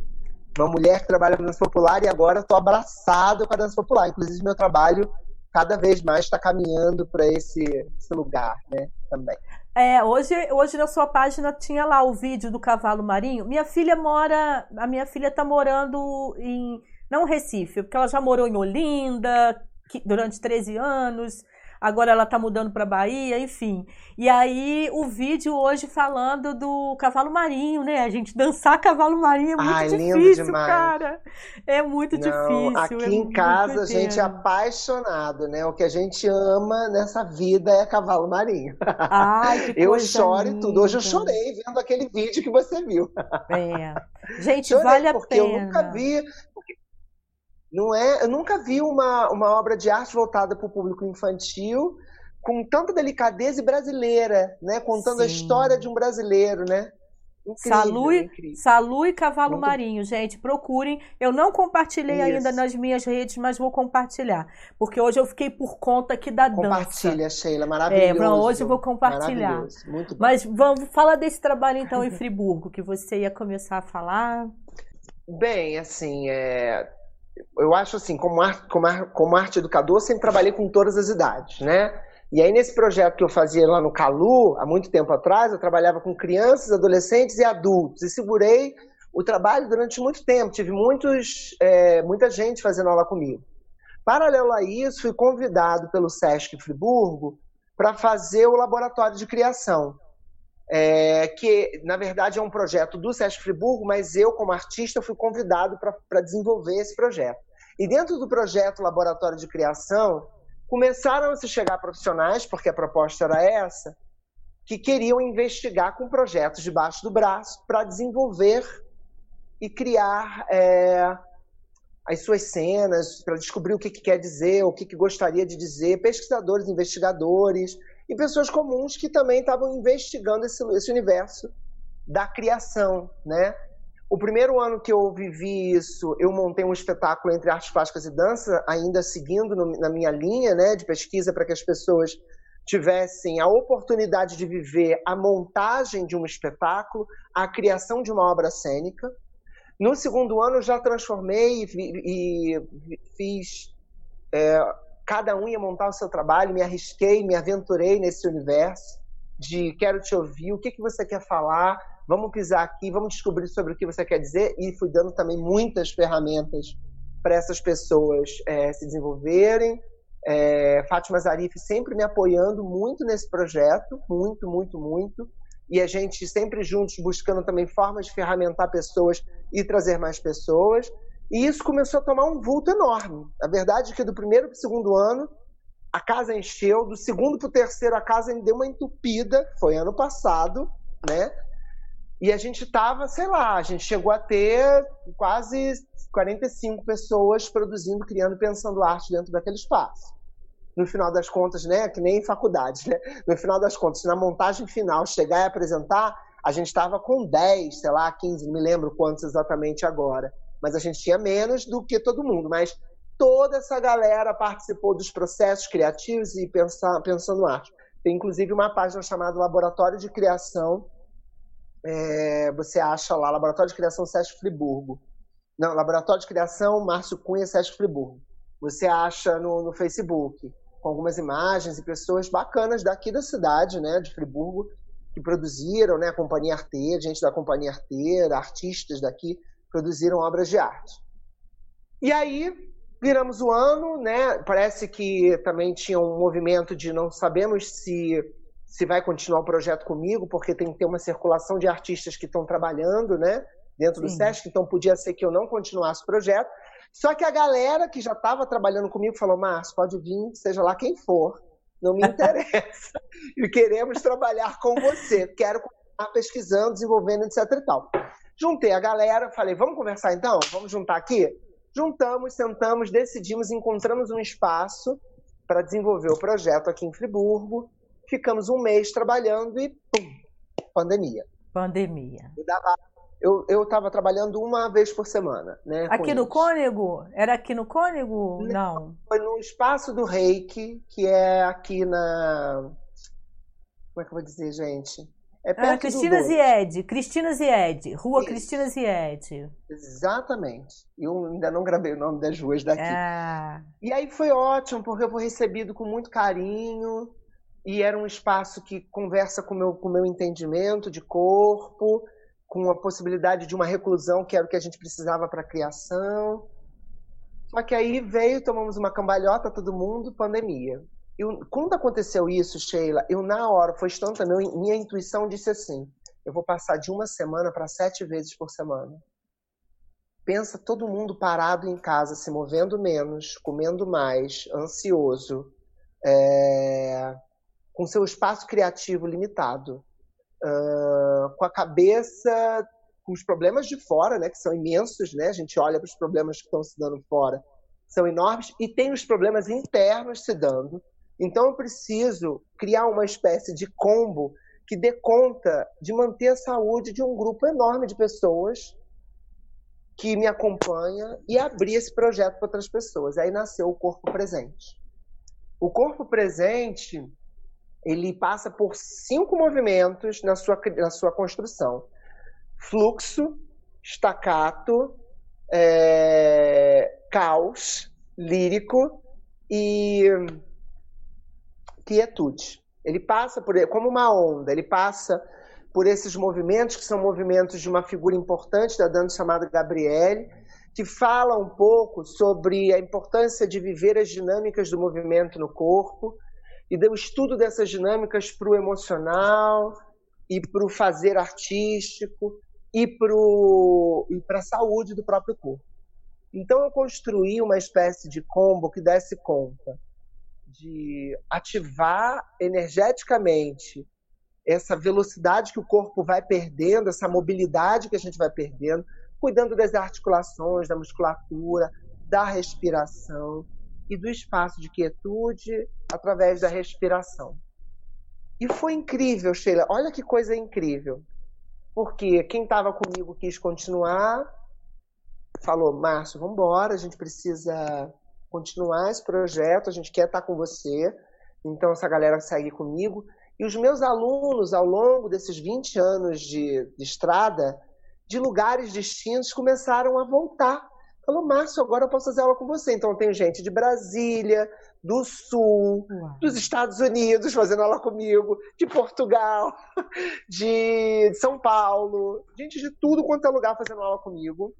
uma mulher que trabalha com dança popular e agora estou abraçado com a dança popular. Inclusive, meu trabalho cada vez mais está caminhando para esse, esse lugar, né? Também. É, hoje, hoje na sua página tinha lá o vídeo do cavalo marinho. Minha filha mora, a minha filha tá morando em, não Recife, porque ela já morou em Olinda que- durante 13 anos. Agora ela tá mudando para Bahia, enfim. E aí o vídeo hoje falando do cavalo marinho, né? A gente dançar cavalo marinho é muito Ai, difícil, cara. É muito Não, difícil. aqui é em casa a gente é apaixonado, né? O que a gente ama nessa vida é cavalo marinho. Ai, que Eu coisa choro e tudo. Hoje eu chorei vendo aquele vídeo que você viu. É. Gente, Chorei, vale a porque pena. eu nunca vi. Não é, eu nunca vi uma, uma obra de arte voltada para o público infantil com tanta delicadeza e brasileira, né? Contando a Sim. história de um brasileiro, né? Incrível, Salu incrível. Salu e Cavalo Muito- Marinho, gente, procurem. Eu não compartilhei ainda Isso. nas minhas redes, mas vou compartilhar. Porque hoje eu fiquei por conta aqui da dança. Compartilha, Sheila, maravilhoso. É, hoje eu vou compartilhar. Muito bom. Mas vamos falar desse trabalho então em Friburgo, que você ia começar a falar. Bem, assim, é, eu acho assim, como, ar- como, ar- como arte educador, sempre trabalhei com todas as idades, né? E aí, nesse projeto que eu fazia lá no Calu, há muito tempo atrás, eu trabalhava com crianças, adolescentes e adultos. E segurei o trabalho durante muito tempo. Tive muitos, é, muita gente fazendo aula comigo. Paralelo a isso, fui convidado pelo Sesc Friburgo para fazer o laboratório de criação é, que na verdade é um projeto do Sesc Friburgo, mas eu, como artista, fui convidado para desenvolver esse projeto. E dentro do projeto Laboratório de Criação, começaram a se chegar profissionais, porque a proposta era essa, que queriam investigar com projetos debaixo do braço para desenvolver e criar é, as suas cenas, para descobrir o que, que quer dizer, o que, que gostaria de dizer, pesquisadores, investigadores e pessoas comuns que também estavam investigando esse, esse universo da criação, né? O primeiro ano que eu vivi isso, eu montei um espetáculo entre artes plásticas e dança, ainda seguindo no, na minha linha, né, de pesquisa para que as pessoas tivessem a oportunidade de viver a montagem de um espetáculo, a criação de uma obra cênica. No segundo ano, já transformei e, e fiz. É, cada um ia montar o seu trabalho, me arrisquei, me aventurei nesse universo de quero te ouvir, o que, que você quer falar, vamos pisar aqui, vamos descobrir sobre o que você quer dizer, e fui dando também muitas ferramentas para essas pessoas é, se desenvolverem. É, Fátima Zarif sempre me apoiando muito nesse projeto, muito, muito, muito. E a gente sempre juntos buscando também formas de ferramentar pessoas e trazer mais pessoas. E isso começou a tomar um vulto enorme. A verdade é que do primeiro para o segundo ano, a casa encheu. Do segundo para o terceiro, a casa deu uma entupida. Foi ano passado, né? E a gente estava, sei lá, a gente chegou a ter quase 45 pessoas produzindo, criando, pensando arte dentro daquele espaço. No final das contas, né? Que nem em faculdade, né? No final das contas, na montagem final, chegar e apresentar, a gente estava com 10, sei lá, 15, não me lembro quantos exatamente agora. Mas a gente tinha menos do que todo mundo. Mas toda essa galera participou dos processos criativos e pensando arte. Tem inclusive uma página chamada Laboratório de Criação. É, você acha lá, Laboratório de Criação Sesc Friburgo. Não, Laboratório de Criação Márcio Cunha Sesc Friburgo. Você acha no, no Facebook. com algumas imagens e pessoas bacanas daqui da cidade, né, de Friburgo, que produziram, né, a Companhia Arte, gente da Companhia Arte, artistas daqui, produziram obras de arte. E aí, viramos o ano, né, parece que também tinha um movimento de não sabemos se se vai continuar o projeto comigo, porque tem que ter uma circulação de artistas que estão trabalhando, né, dentro Sim. do SESC, então podia ser que eu não continuasse o projeto. Só que a galera que já estava trabalhando comigo falou: Márcio, pode vir, seja lá quem for, não me interessa. e queremos trabalhar com você. Quero continuar pesquisando, desenvolvendo, etc. e tal. Juntei a galera, falei: vamos conversar então? Vamos juntar aqui? Juntamos, sentamos, decidimos, encontramos um espaço para desenvolver o projeto aqui em Friburgo. Ficamos um mês trabalhando e pum, pandemia. Pandemia. Eu estava trabalhando uma vez por semana. Né, aqui no Cônego? Era aqui no Cônego? Não, Não. Foi no espaço do Reiki, que é aqui na. Como é que eu vou dizer, gente? É perto ah, Cristina Zied, Cristina Zied, Rua Isso. Cristina Zied. Exatamente. Eu ainda não gravei o nome das ruas daqui. Ah. E aí foi ótimo, porque eu fui recebido com muito carinho, e era um espaço que conversa com o meu, com meu entendimento de corpo, com a possibilidade de uma reclusão, que era o que a gente precisava para a criação. Só que aí veio, tomamos uma cambalhota, todo mundo, pandemia. Eu, quando aconteceu isso, Sheila, eu na hora, foi instantâneo, minha intuição disse assim, eu vou passar de uma semana para sete vezes por semana. Pensa todo mundo parado em casa, se movendo menos, comendo mais, ansioso, é... com seu espaço criativo limitado uh, com a cabeça com os problemas de fora, né, que são imensos, né? A gente olha para os problemas que estão se dando fora, são enormes, e tem os problemas internos se dando. Então eu preciso criar uma espécie de combo que dê conta de manter a saúde de um grupo enorme de pessoas que me acompanha e abrir esse projeto para outras pessoas. Aí nasceu o Corpo Presente. O Corpo Presente ele passa por cinco movimentos na sua, na sua construção: fluxo, estacato, é, caos, lírico e quietude. Ele passa por como uma onda, ele passa por esses movimentos que são movimentos de uma figura importante da dança chamada Gabriele, que fala um pouco sobre a importância de viver as dinâmicas do movimento no corpo, e deu estudo dessas dinâmicas para o emocional e para o fazer artístico e para a saúde do próprio corpo. Então eu construí uma espécie de combo que desse conta de ativar energeticamente essa velocidade que o corpo vai perdendo, essa mobilidade que a gente vai perdendo, cuidando das articulações, da musculatura, da respiração, e do espaço de quietude através da respiração. E foi incrível, Sheila. Olha que coisa incrível. Porque quem estava comigo quis continuar, falou: Márcio, vamos embora, a gente precisa continuar esse projeto, a gente quer estar com você. Então, essa galera segue comigo. E os meus alunos, ao longo desses 20 anos de, de estrada, de lugares distintos, começaram a voltar Falou, Márcio, agora eu posso fazer aula com você. Então tem gente de Brasília, do Sul, Uau. dos Estados Unidos fazendo aula comigo, de Portugal, de São Paulo, gente de tudo quanto é lugar fazendo aula comigo.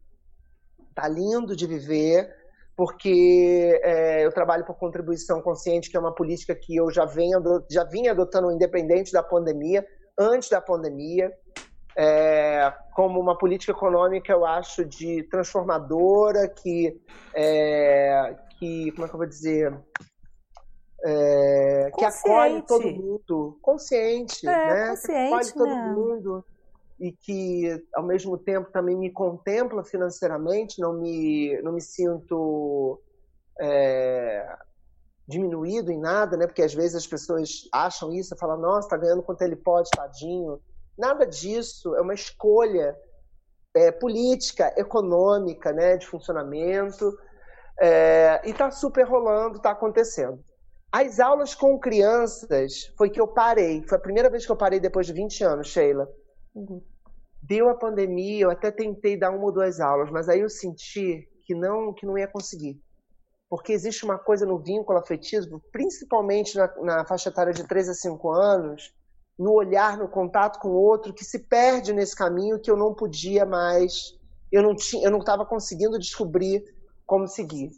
Tá lindo de viver, porque é, eu trabalho por contribuição consciente, que é uma política que eu já, venho, já vinha adotando independente da pandemia, antes da pandemia é, como uma política econômica, eu acho, de transformadora, que, é, que como é que eu vou dizer? É, que acolhe todo mundo, consciente, é, né? Consciente, que acolhe todo né? mundo e que ao mesmo tempo também me contempla financeiramente, não me, não me sinto é, diminuído em nada, né? Porque às vezes as pessoas acham isso, falam, nossa, tá ganhando quanto ele pode, tadinho. Nada disso é uma escolha é, política, econômica, né, de funcionamento, é, e está super rolando, está acontecendo. As aulas com crianças foi que eu parei, foi a primeira vez que eu parei depois de 20 anos, Sheila. Uhum. Deu a pandemia, eu até tentei dar uma ou duas aulas, mas aí eu senti que não, que não ia conseguir porque existe uma coisa no vínculo afetivo, principalmente na, na faixa etária de 3 a 5 anos, no olhar, no contato com o outro, que se perde nesse caminho que eu não podia mais, eu não tinha, eu não estava conseguindo descobrir como seguir.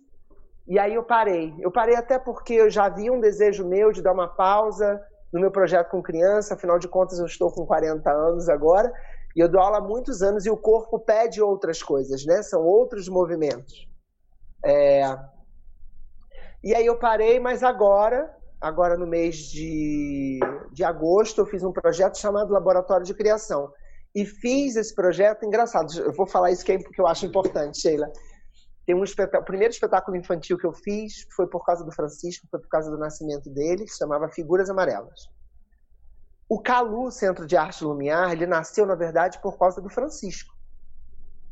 E aí eu parei. Eu parei até porque eu já havia um desejo meu de dar uma pausa no meu projeto com criança, afinal de contas eu estou com 40 anos agora, e eu dou aula há muitos anos e o corpo pede outras coisas, né? São outros movimentos. É... E aí eu parei, mas agora, agora no mês de, de agosto, eu fiz um projeto chamado Laboratório de Criação. E fiz esse projeto, engraçado, eu vou falar isso que, é, que eu acho importante, Sheila. Tem um espetáculo, o primeiro espetáculo infantil que eu fiz foi por causa do Francisco, foi por causa do nascimento dele, que se chamava Figuras Amarelas. O Calu, Centro de Arte Lumiar, ele nasceu, na verdade, por causa do Francisco.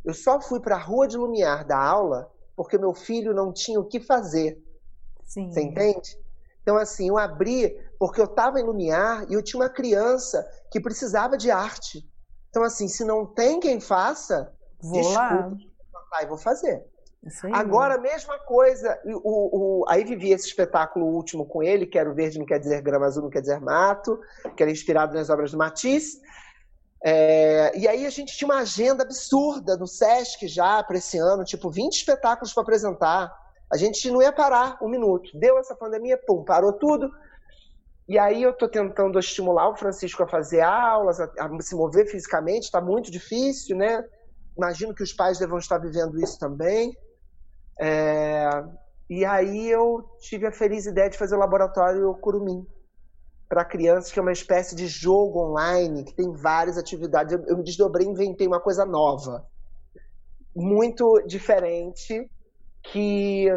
Eu só fui para a Rua de Lumiar dar aula porque meu filho não tinha o que fazer. Sim. Você entende? Então, assim, eu abri porque eu estava em Lumiar e eu tinha uma criança que precisava de arte. Então, assim, se não tem quem faça, vou desculpa, lá. vou fazer. Agora, a mesma coisa. O, o, aí vivi esse espetáculo último com ele, que era o Verde Não Quer Dizer Grama Azul Não Quer Dizer Mato, que era inspirado nas obras do Matisse. É, e aí a gente tinha uma agenda absurda no Sesc já para esse ano, tipo 20 espetáculos para apresentar. A gente não ia parar um minuto. Deu essa pandemia, pum, parou tudo. E aí eu estou tentando estimular o Francisco a fazer aulas, a, a se mover fisicamente, está muito difícil, né? Imagino que os pais devam estar vivendo isso também. É, e aí eu tive a feliz ideia de fazer o laboratório Curumim para crianças, que é uma espécie de jogo online, que tem várias atividades. Eu, eu me desdobrei e inventei uma coisa nova, muito diferente, que,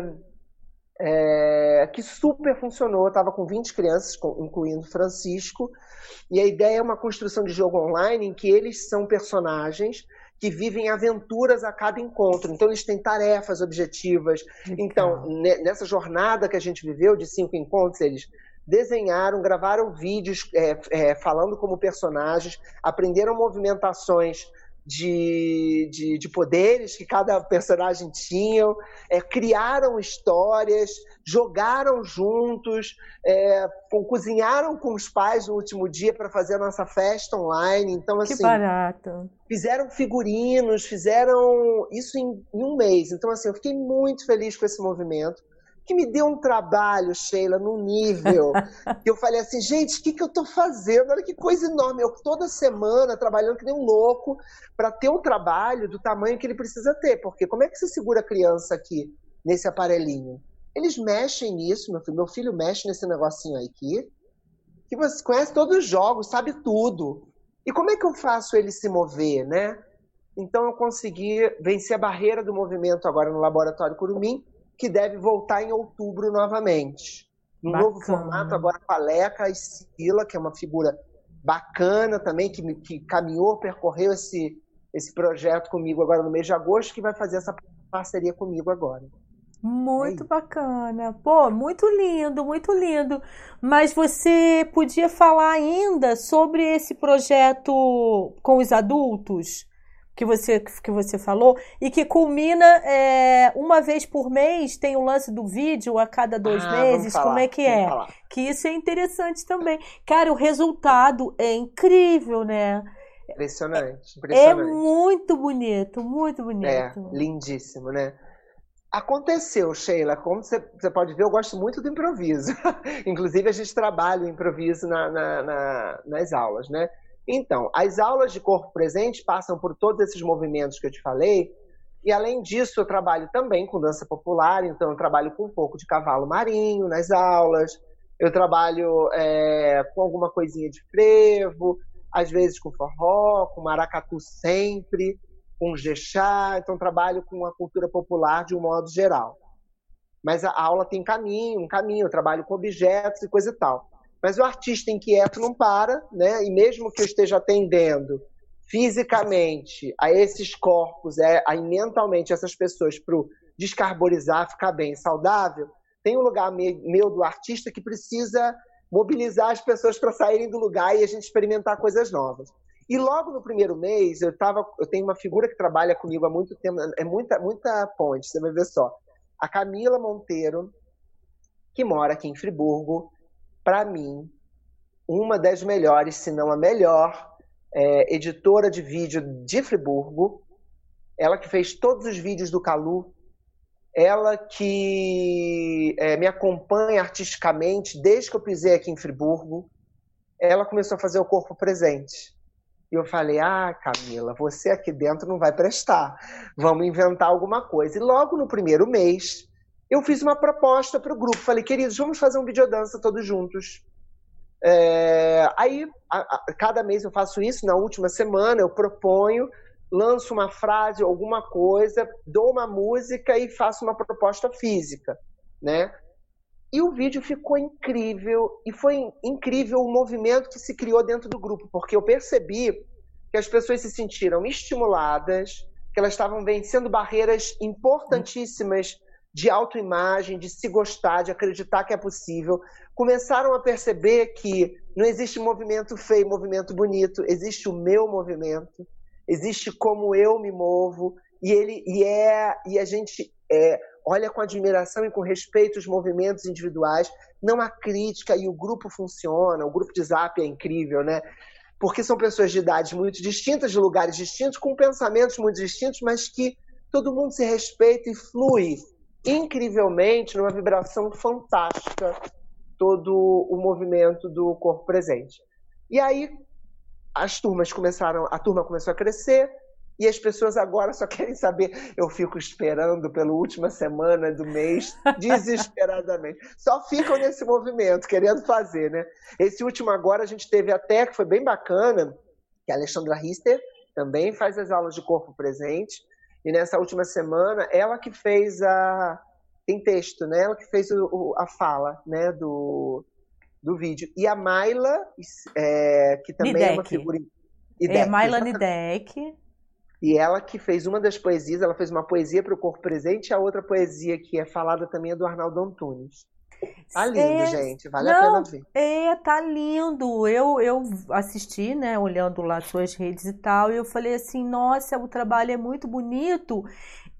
é, que super funcionou. Eu estava com 20 crianças, incluindo Francisco, e a ideia é uma construção de jogo online em que eles são personagens que vivem aventuras a cada encontro. Então, eles têm tarefas objetivas. Então, nessa jornada que a gente viveu de cinco encontros, eles desenharam, gravaram vídeos é, é, falando como personagens, aprenderam movimentações de, de, de, poderes que cada personagem tinha, é, criaram histórias, jogaram juntos, é, cozinharam com os pais no último dia para fazer a nossa festa online. Então, assim. Que barato. Fizeram figurinos, fizeram isso em, em um mês. Então, assim, eu fiquei muito feliz com esse movimento que me deu um trabalho, Sheila, num nível que eu falei assim, gente, o que, que eu estou fazendo? Olha que coisa enorme. Eu toda semana trabalhando que nem um louco para ter um trabalho do tamanho que ele precisa ter. Porque como é que você segura a criança aqui nesse aparelhinho? Eles mexem nisso, meu filho. Meu filho mexe nesse negocinho aqui, que você conhece todos os jogos, sabe tudo. E como é que eu faço ele se mover, né? Então eu consegui vencer a barreira do movimento agora no Laboratório Curumim que deve voltar em outubro novamente. Um bacana. novo formato, agora com a Leca e Sila, que é uma figura bacana também, que, que caminhou, percorreu esse, esse projeto comigo agora no mês de agosto, que vai fazer essa parceria comigo agora. Muito é bacana. Pô, muito lindo, muito lindo. Mas você podia falar ainda sobre esse projeto com os adultos? Que você, que você falou, e que culmina é, uma vez por mês, tem o lance do vídeo a cada dois ah, meses, falar, como é que é? Falar. Que isso é interessante também. Cara, o resultado é incrível, né? Impressionante, é impressionante. É muito bonito, muito bonito. É, lindíssimo, né? Aconteceu, Sheila, como você, você pode ver, eu gosto muito do improviso. Inclusive, a gente trabalha o improviso na, na, na, nas aulas, né? Então, as aulas de corpo presente passam por todos esses movimentos que eu te falei, e além disso, eu trabalho também com dança popular, então eu trabalho com um pouco de cavalo marinho nas aulas, eu trabalho é, com alguma coisinha de frevo, às vezes com forró, com maracatu sempre, com jexá, então trabalho com a cultura popular de um modo geral. Mas a aula tem caminho, um caminho, eu trabalho com objetos e coisa e tal. Mas o artista inquieto não para, né? E mesmo que eu esteja atendendo fisicamente a esses corpos, é, a mentalmente essas pessoas para descarbonizar, ficar bem, saudável, tem um lugar meu do artista que precisa mobilizar as pessoas para saírem do lugar e a gente experimentar coisas novas. E logo no primeiro mês, eu tava, eu tenho uma figura que trabalha comigo há muito tempo, é muita muita ponte, você vai ver só. A Camila Monteiro, que mora aqui em Friburgo, para mim, uma das melhores, se não a melhor, é, editora de vídeo de Friburgo. Ela que fez todos os vídeos do Calu. Ela que é, me acompanha artisticamente desde que eu pisei aqui em Friburgo. Ela começou a fazer o corpo presente. E eu falei: Ah, Camila, você aqui dentro não vai prestar. Vamos inventar alguma coisa. E logo no primeiro mês, eu fiz uma proposta para o grupo. Falei: Queridos, vamos fazer um videodança todos juntos. É, aí, a, a, cada mês eu faço isso. Na última semana, eu proponho, lanço uma frase, alguma coisa, dou uma música e faço uma proposta física, né? E o vídeo ficou incrível, e foi incrível o movimento que se criou dentro do grupo, porque eu percebi que as pessoas se sentiram estimuladas, que elas estavam vencendo barreiras importantíssimas de autoimagem, de se gostar, de acreditar que é possível. Começaram a perceber que não existe movimento feio, movimento bonito, existe o meu movimento, existe como eu me movo, e ele e é e a gente é, olha com admiração e com respeito os movimentos individuais, não há crítica e o grupo funciona, o grupo de zap é incrível, né? Porque são pessoas de idades muito distintas, de lugares distintos, com pensamentos muito distintos, mas que todo mundo se respeita e flui incrivelmente numa vibração fantástica todo o movimento do corpo presente. E aí as turmas começaram, a turma começou a crescer, e as pessoas agora só querem saber. Eu fico esperando pela última semana do mês, desesperadamente. Só ficam nesse movimento, querendo fazer, né? Esse último agora a gente teve até, que foi bem bacana, que a Alexandra Rister também faz as aulas de corpo presente. E nessa última semana, ela que fez a. Tem texto, né? Ela que fez o, a fala, né? Do, do vídeo. E a Maila, é, que também Nidek. é uma figura. Idec, é, Maila Nidek e ela que fez uma das poesias, ela fez uma poesia para o corpo presente, e a outra poesia que é falada também é do Arnaldo Antunes. Tá lindo, é, gente. Vale não, a pena ver. É, tá lindo. Eu, eu assisti, né, olhando lá suas redes e tal, e eu falei assim, nossa, o trabalho é muito bonito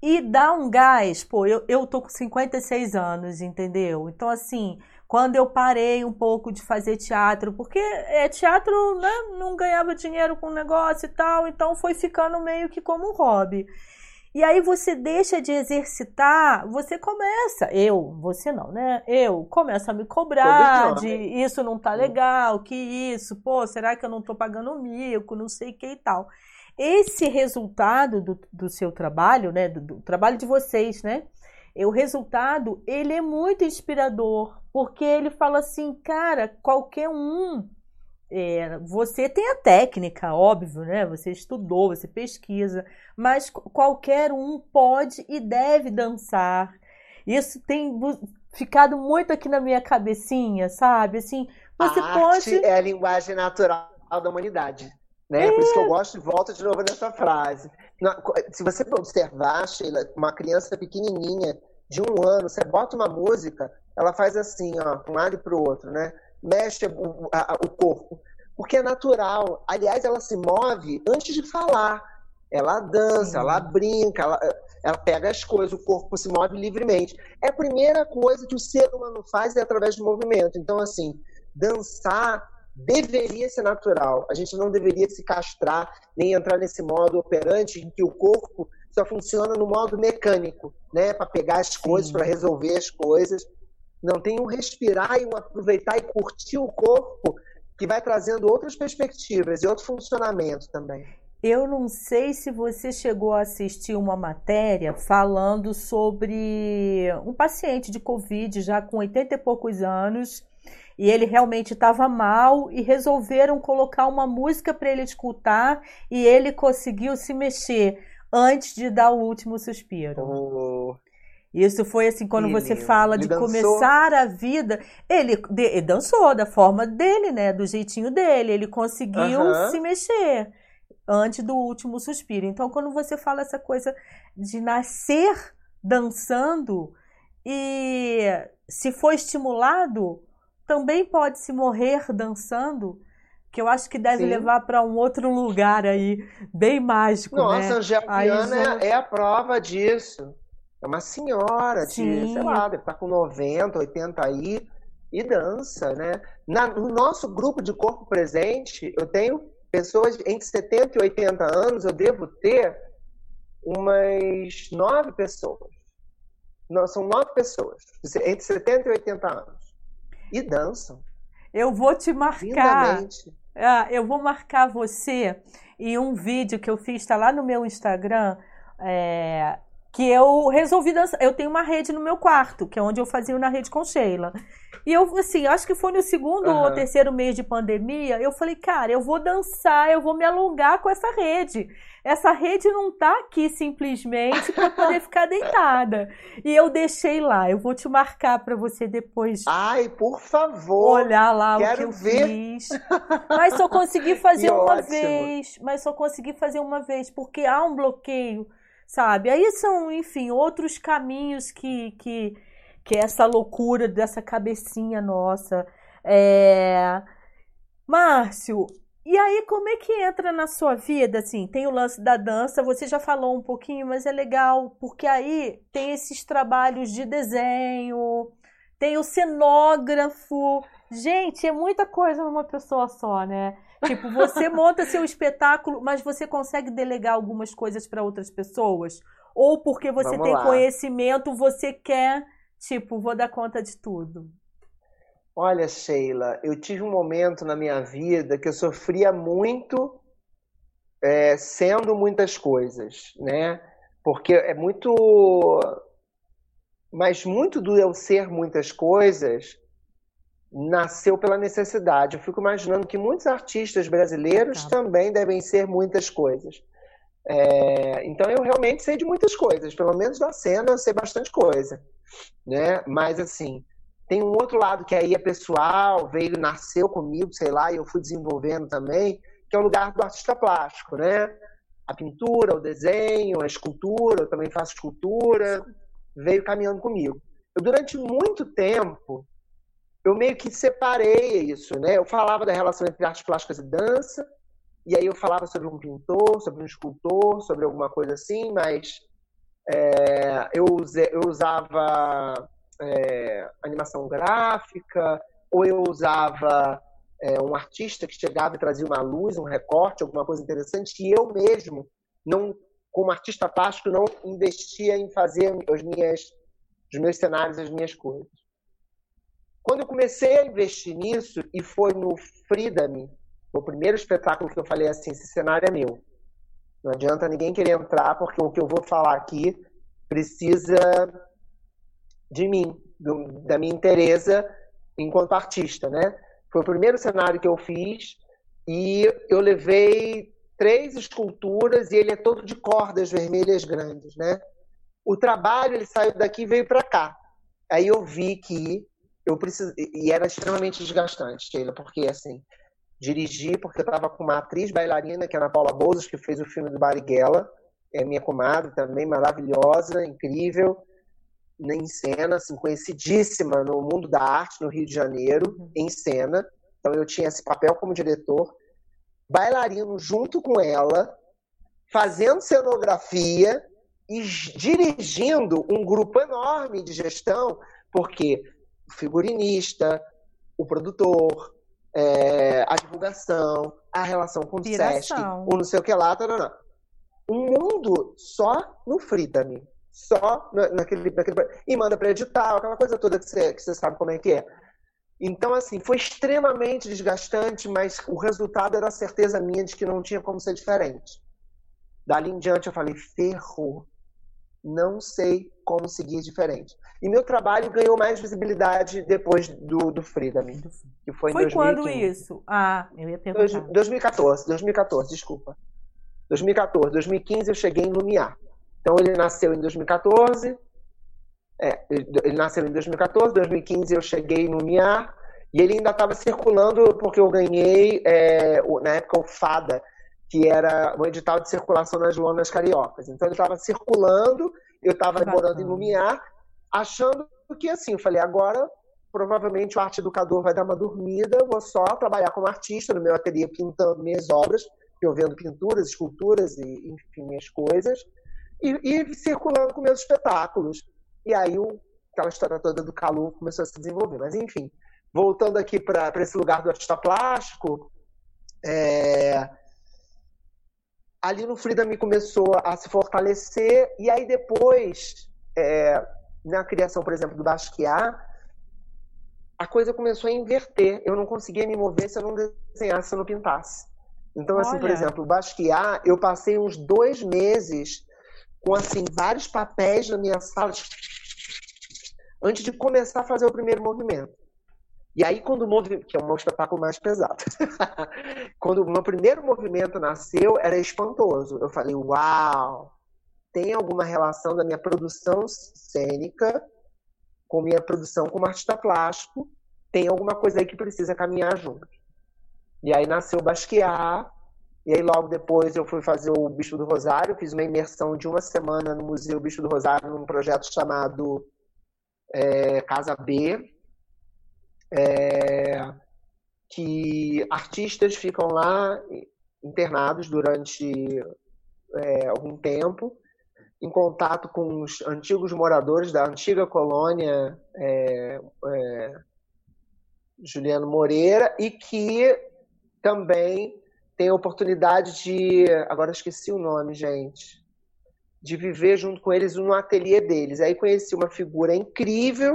e dá um gás. Pô, eu, eu tô com 56 anos, entendeu? Então, assim, quando eu parei um pouco de fazer teatro, porque é, teatro né, não ganhava dinheiro com o negócio e tal, então foi ficando meio que como um hobby. E aí você deixa de exercitar, você começa, eu, você não, né? Eu começo a me cobrar de isso não tá legal, que isso, pô, será que eu não tô pagando mico, não sei o que e tal. Esse resultado do, do seu trabalho, né? Do, do trabalho de vocês, né? o resultado ele é muito inspirador, porque ele fala assim, cara, qualquer um. É, você tem a técnica, óbvio, né? Você estudou, você pesquisa, mas qualquer um pode e deve dançar. Isso tem ficado muito aqui na minha cabecinha, sabe? Assim, você a pode. Arte é a linguagem natural da humanidade. Né? É. Por isso que eu gosto e volto de novo nessa frase. Se você observar, Sheila, uma criança pequenininha de um ano, você bota uma música, ela faz assim, ó, um lado para o outro, né? Mexe o, a, o corpo. Porque é natural. Aliás, ela se move antes de falar. Ela dança, Sim. ela brinca, ela, ela pega as coisas, o corpo se move livremente. É a primeira coisa que o ser humano faz é através do movimento. Então, assim, dançar deveria ser natural. A gente não deveria se castrar, nem entrar nesse modo operante em que o corpo só funciona no modo mecânico, né? Para pegar as coisas, para resolver as coisas. Não tem um respirar e um aproveitar e curtir o corpo que vai trazendo outras perspectivas e outro funcionamento também. Eu não sei se você chegou a assistir uma matéria falando sobre um paciente de Covid já com 80 e poucos anos e ele realmente estava mal e resolveram colocar uma música para ele escutar e ele conseguiu se mexer antes de dar o último suspiro. Oh. Isso foi assim, quando você fala ele de dançou. começar a vida, ele, de, ele, dançou da forma dele, né? Do jeitinho dele. Ele conseguiu se mexer antes do último suspiro. Então, quando você fala essa coisa de nascer dançando e se for estimulado, também pode se morrer dançando, que eu acho que deve Sim. levar para um outro lugar aí, bem mágico. Nossa, né? Angel Piana é, é a prova disso. É uma senhora de, Sim. sei lá, deve estar com 90, 80 aí, e dança, né? Na- no nosso grupo de corpo presente, eu tenho pessoas entre 70 e 80 anos, eu devo ter umas nove pessoas. Não, são nove pessoas, entre 70 e 80 anos. E dançam, Eu vou te marcar. Ah, eu vou marcar você em um vídeo que eu fiz, tá lá no meu Instagram, é, que eu resolvi dançar. Eu tenho uma rede no meu quarto, que é onde eu fazia na rede com Sheila. E eu, assim, acho que foi no segundo ou Aham. terceiro mês de pandemia, eu falei, cara, eu vou dançar, eu vou me alongar com essa rede. Essa rede não tá aqui simplesmente para poder ficar deitada. E eu deixei lá. Eu vou te marcar para você depois Ai, por favor. olhar lá o que eu ver. fiz. Mas só consegui fazer Que uma ótimo. vez. Mas só consegui fazer uma vez, porque há um bloqueio, sabe? Aí são, enfim, outros caminhos que, que, que é essa loucura dessa cabecinha nossa. É... Márcio, e aí como é que entra na sua vida, assim? Tem o lance da dança, você já falou um pouquinho, mas é legal, porque aí tem esses trabalhos de desenho, tem o cenógrafo. Gente, é muita coisa numa pessoa só, né? Tipo, você monta seu espetáculo, mas você consegue delegar algumas coisas para outras pessoas? Ou porque você Vamos tem lá. conhecimento, você quer, tipo, vou dar conta de tudo? Olha, Sheila, eu tive um momento na minha vida que eu sofria muito é, sendo muitas coisas, né? Porque é muito. Mas muito do eu ser muitas coisas nasceu pela necessidade. Eu fico imaginando que muitos artistas brasileiros Tá. também devem ser muitas coisas. É, então eu realmente sei de muitas coisas, pelo menos da cena eu sei bastante coisa, né? Mas assim, tem um outro lado que aí é pessoal, veio, nasceu comigo, sei lá, e eu fui desenvolvendo também, que é o lugar do artista plástico, né? A pintura, o desenho, a escultura, eu também faço escultura, veio caminhando comigo. Eu, durante muito tempo, eu meio que separei isso, né? Eu falava da relação entre artes plásticas e dança, e aí eu falava sobre um pintor, sobre um escultor, sobre alguma coisa assim, mas é, eu, use- eu usava é, animação gráfica, ou eu usava é, um artista que chegava e trazia uma luz, um recorte, alguma coisa interessante, que eu mesmo, não, como artista plástico, não investia em fazer as minhas, os meus cenários, as minhas coisas. Quando eu comecei a investir nisso, e foi no Frida-me, o primeiro espetáculo que eu falei assim, esse cenário é meu. Não adianta ninguém querer entrar, porque o que eu vou falar aqui precisa de mim, do- da minha interesa enquanto artista, né? Foi o primeiro cenário que eu fiz e eu levei três esculturas e ele é todo de cordas vermelhas grandes, né? O trabalho ele saiu daqui e veio para cá. Aí eu vi que eu preciso e era extremamente desgastante, Sheila, porque assim dirigi porque eu estava com uma atriz bailarina que é a Ana Paula Bozos que fez o filme do Bariguela, é minha comadre também maravilhosa, incrível em cena, assim, conhecidíssima no mundo da arte no Rio de Janeiro, em cena. Então eu tinha esse papel como diretor, bailarino junto com ela, fazendo cenografia e dirigindo um grupo enorme de gestão, porque o figurinista, o produtor, é, a divulgação, a relação com o Sesc, o não sei o que lá, tarará. um mundo só no Frida-me. Só na- naquele, naquele. E manda para edital, aquela coisa toda que você, que você sabe como é que é. Então, assim, foi extremamente desgastante, mas o resultado era a certeza minha de que não tinha como ser diferente. Dali em diante eu falei, ferrou. Não sei como seguir diferente. E meu trabalho ganhou mais visibilidade depois do, do Frida-me, que foi, Foi em quando 2015. isso? Ah, eu ia perguntar. 2014, 2014, desculpa. 2014, 2015 eu cheguei em Lumiar. Então ele nasceu em 2014. É, ele, nasceu em 2014, 2015 eu cheguei em Lumiar e ele ainda estava circulando porque eu ganhei é, na época o FADA, que era o edital de circulação nas lonas cariocas. Então ele estava circulando, eu estava morando em. Lumiar, achando que assim, eu falei, agora provavelmente o arte educador vai dar uma dormida, vou só trabalhar como artista no meu ateliê pintando minhas obras, eu vendo pinturas, esculturas e enfim, minhas coisas. e, e circulando com meus espetáculos. E aí o, aquela história toda do calor começou a se desenvolver. Mas enfim, voltando aqui para esse lugar do artista plástico, é... ali no Frida me começou a se fortalecer, e aí depois, é... na criação, por exemplo, do Basquiat, a coisa começou a inverter. Eu não conseguia me mover se eu não desenhasse, se eu não pintasse. Então, assim, Olha. por exemplo, o Basquiat, eu passei uns dois meses com, assim, vários papéis na minha sala antes de começar a fazer o primeiro movimento. E aí, quando o movimento, que é um espetáculo mais pesado, quando o meu primeiro movimento nasceu, era espantoso. Eu falei, uau, tem alguma relação da minha produção cênica com minha produção como artista plástico, tem alguma coisa aí que precisa caminhar junto. E aí nasceu o Basquiat, e aí logo depois eu fui fazer o Bicho do Rosário, fiz uma imersão de uma semana no Museu Bicho do Rosário, num projeto chamado é, Casa B, é, que artistas ficam lá internados durante é, algum tempo, em contato com os antigos moradores da antiga colônia é, é, Juliano Moreira e que também tem a oportunidade de. Agora esqueci o nome, gente de viver junto com eles no ateliê deles. Aí conheci uma figura incrível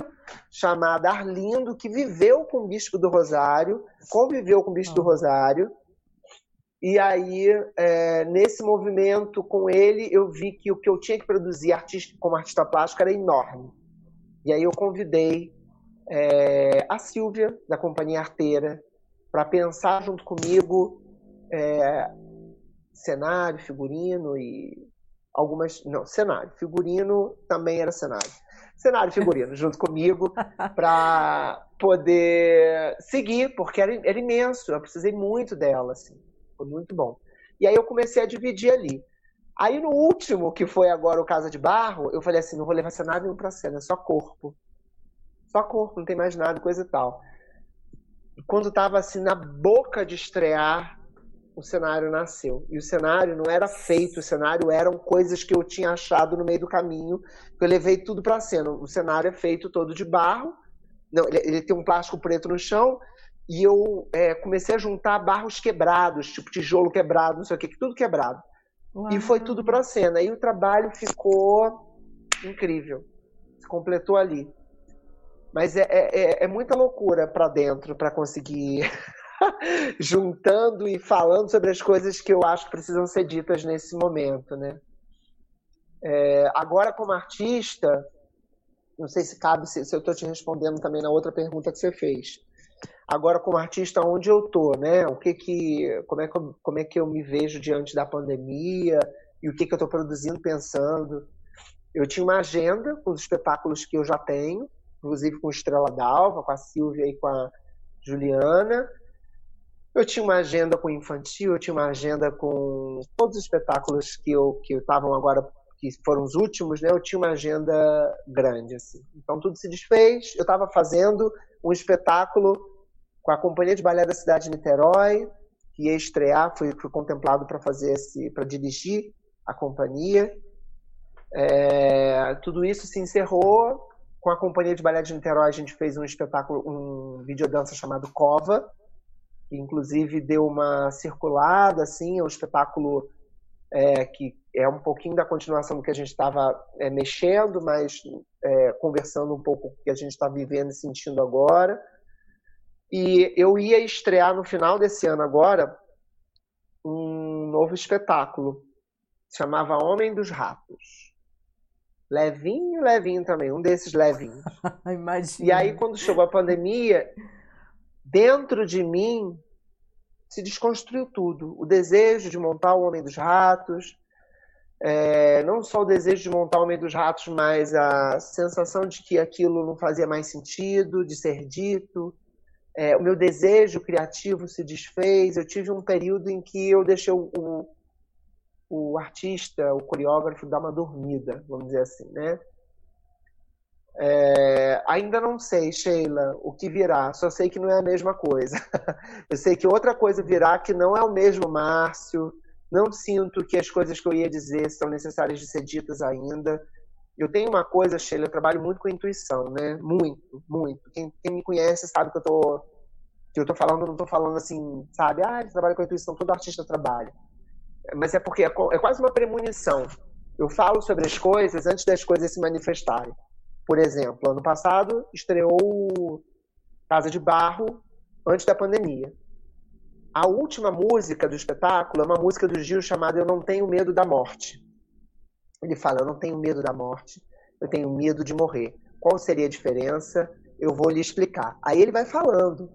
chamada Arlindo, que viveu com o Bispo do Rosário, conviveu com o Bispo do ah. Rosário. E aí, é, nesse movimento com ele, eu vi que o que eu tinha que produzir artista, como artista plástico era enorme. E aí eu convidei é, a Silvia, da Companhia Arteira, para pensar junto comigo é, cenário, figurino e algumas. Não, cenário. Figurino também era cenário. Cenário e figurino, junto comigo, para poder seguir, porque era, era imenso. Eu precisei muito dela, assim. Foi muito bom. E aí eu comecei a dividir ali. Aí no último, que foi agora o Casa de Barro, eu falei assim: não vou levar cenário nenhum pra cena, é só corpo. Só corpo, não tem mais nada, coisa e tal. Quando tava assim na boca de estrear o cenário nasceu. E o cenário não era feito, o cenário eram coisas que eu tinha achado no meio do caminho, que eu levei tudo para cena. O cenário é feito todo de barro, não, ele, ele tem um plástico preto no chão, e eu é, comecei a juntar barros quebrados, tipo tijolo quebrado, não sei o que, tudo quebrado. Uau. E foi tudo para cena. E o trabalho ficou incrível. Se completou ali. Mas é, é, é, é muita loucura para dentro para conseguir juntando e falando sobre as coisas que eu acho que precisam ser ditas nesse momento, né? É, agora, como artista, não sei se cabe, se, se eu estou te respondendo também na outra pergunta que você fez. Agora, como artista, onde eu tô, né? O que que, como é que, eu, como é que eu me vejo diante da pandemia e o que que eu estou produzindo, pensando? Eu tinha uma agenda com os espetáculos que eu já tenho, inclusive com Estrela d'Alva, com a Silvia e com a Juliana. Eu tinha uma agenda com infantil, eu tinha uma agenda com todos os espetáculos que eu que estavam agora que foram os últimos, né? Eu tinha uma agenda grande assim. Então tudo se desfez. Eu estava fazendo um espetáculo com a companhia de balé da cidade de Niterói, que ia estrear, fui, contemplado para fazer esse, para dirigir a companhia. É, tudo isso se encerrou com a companhia de balé de Niterói. A gente fez um espetáculo, um videodança chamado Cova, que inclusive deu uma circulada, assim, é um espetáculo é, que é um pouquinho da continuação do que a gente estava é, mexendo, mas é, conversando um pouco com o que a gente está vivendo e sentindo agora. E eu ia estrear no final desse ano agora um novo espetáculo, chamava Homem dos Ratos. Levinho, levinho também, um desses levinhos. Imagina. E aí, quando chegou a pandemia, dentro de mim se desconstruiu tudo. O desejo de montar o Homem dos Ratos, é, não só o desejo de montar o Homem dos Ratos, mas a sensação de que aquilo não fazia mais sentido, de ser dito. É, o meu desejo criativo se desfez. Eu tive um período em que eu deixei o, o, o artista, o coreógrafo, dar uma dormida, vamos dizer assim, né? É, ainda não sei, Sheila, o que virá. Só sei que não é a mesma coisa. Eu sei que outra coisa virá que não é o mesmo Márcio, Não sinto que as coisas que eu ia dizer são necessárias de ser ditas ainda. Eu tenho uma coisa, Sheila, eu trabalho muito com intuição, né? Muito, muito. Quem, quem me conhece sabe que eu tô, que eu tô falando, não tô falando assim, sabe? Ah, ele trabalha com intuição, todo artista trabalha. Mas é porque é, é quase uma premonição. Eu falo sobre as coisas antes das coisas se manifestarem. Por exemplo, ano passado estreou Casa de Barro antes da pandemia. A última música do espetáculo é uma música do Gil chamada Eu Não Tenho Medo da Morte. Ele fala: Eu não tenho medo da morte, eu tenho medo de morrer. Qual seria a diferença? Eu vou lhe explicar. Aí ele vai falando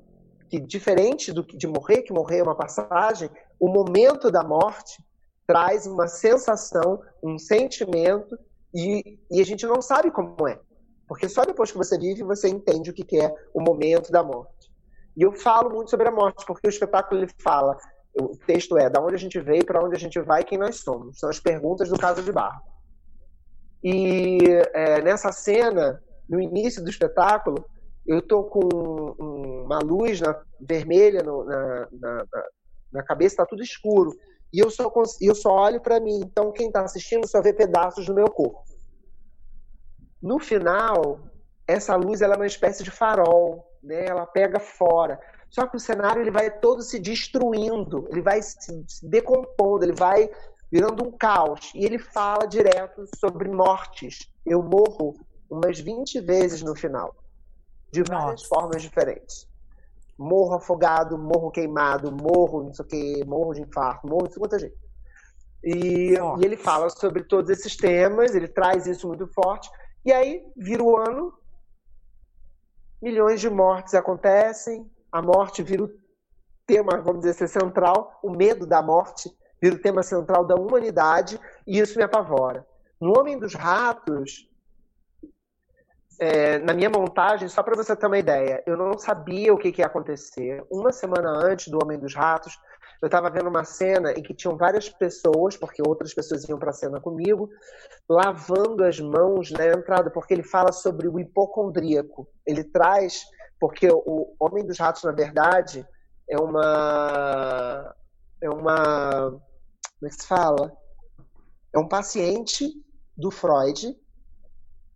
que, diferente do, de morrer, que morrer é uma passagem, o momento da morte traz uma sensação, um sentimento, e, e a gente não sabe como é. Porque só depois que você vive, você entende o que é o momento da morte. E eu falo muito sobre a morte, porque o espetáculo ele fala, o texto é da onde a gente veio, para onde a gente vai, quem nós somos. São as perguntas do caso de Barro. E é, nessa cena, no início do espetáculo, eu tô com uma luz na, vermelha no, na, na, na, cabeça, tá tudo escuro. E eu só, eu só olho para mim. Então, quem está assistindo só vê pedaços do meu corpo. No final, essa luz ela é uma espécie de farol, né? Ela pega fora. Só que o cenário ele vai todo se destruindo, ele vai se decompondo, ele vai virando um caos. E ele fala direto sobre mortes. Eu morro umas 20 vezes no final, de várias Nossa. formas diferentes. Morro afogado, morro queimado, morro não sei o que, morro de infarto, morro de muita gente. E, e ele fala sobre todos esses temas, ele traz isso muito forte. E aí vira o ano, milhões de mortes acontecem, a morte vira o tema, vamos dizer assim, central, o medo da morte vira o tema central da humanidade, e isso me apavora. No Homem dos Ratos, é, na minha montagem, só para você ter uma ideia, eu não sabia o que, que ia acontecer. Uma semana antes do Homem dos Ratos, eu estava vendo uma cena em que tinham várias pessoas, porque outras pessoas iam para a cena comigo, lavando as mãos na entrada, porque ele fala sobre o hipocondríaco. Ele traz, porque o Homem dos Ratos, na verdade, é uma. É uma. Como é que se fala? É um paciente do Freud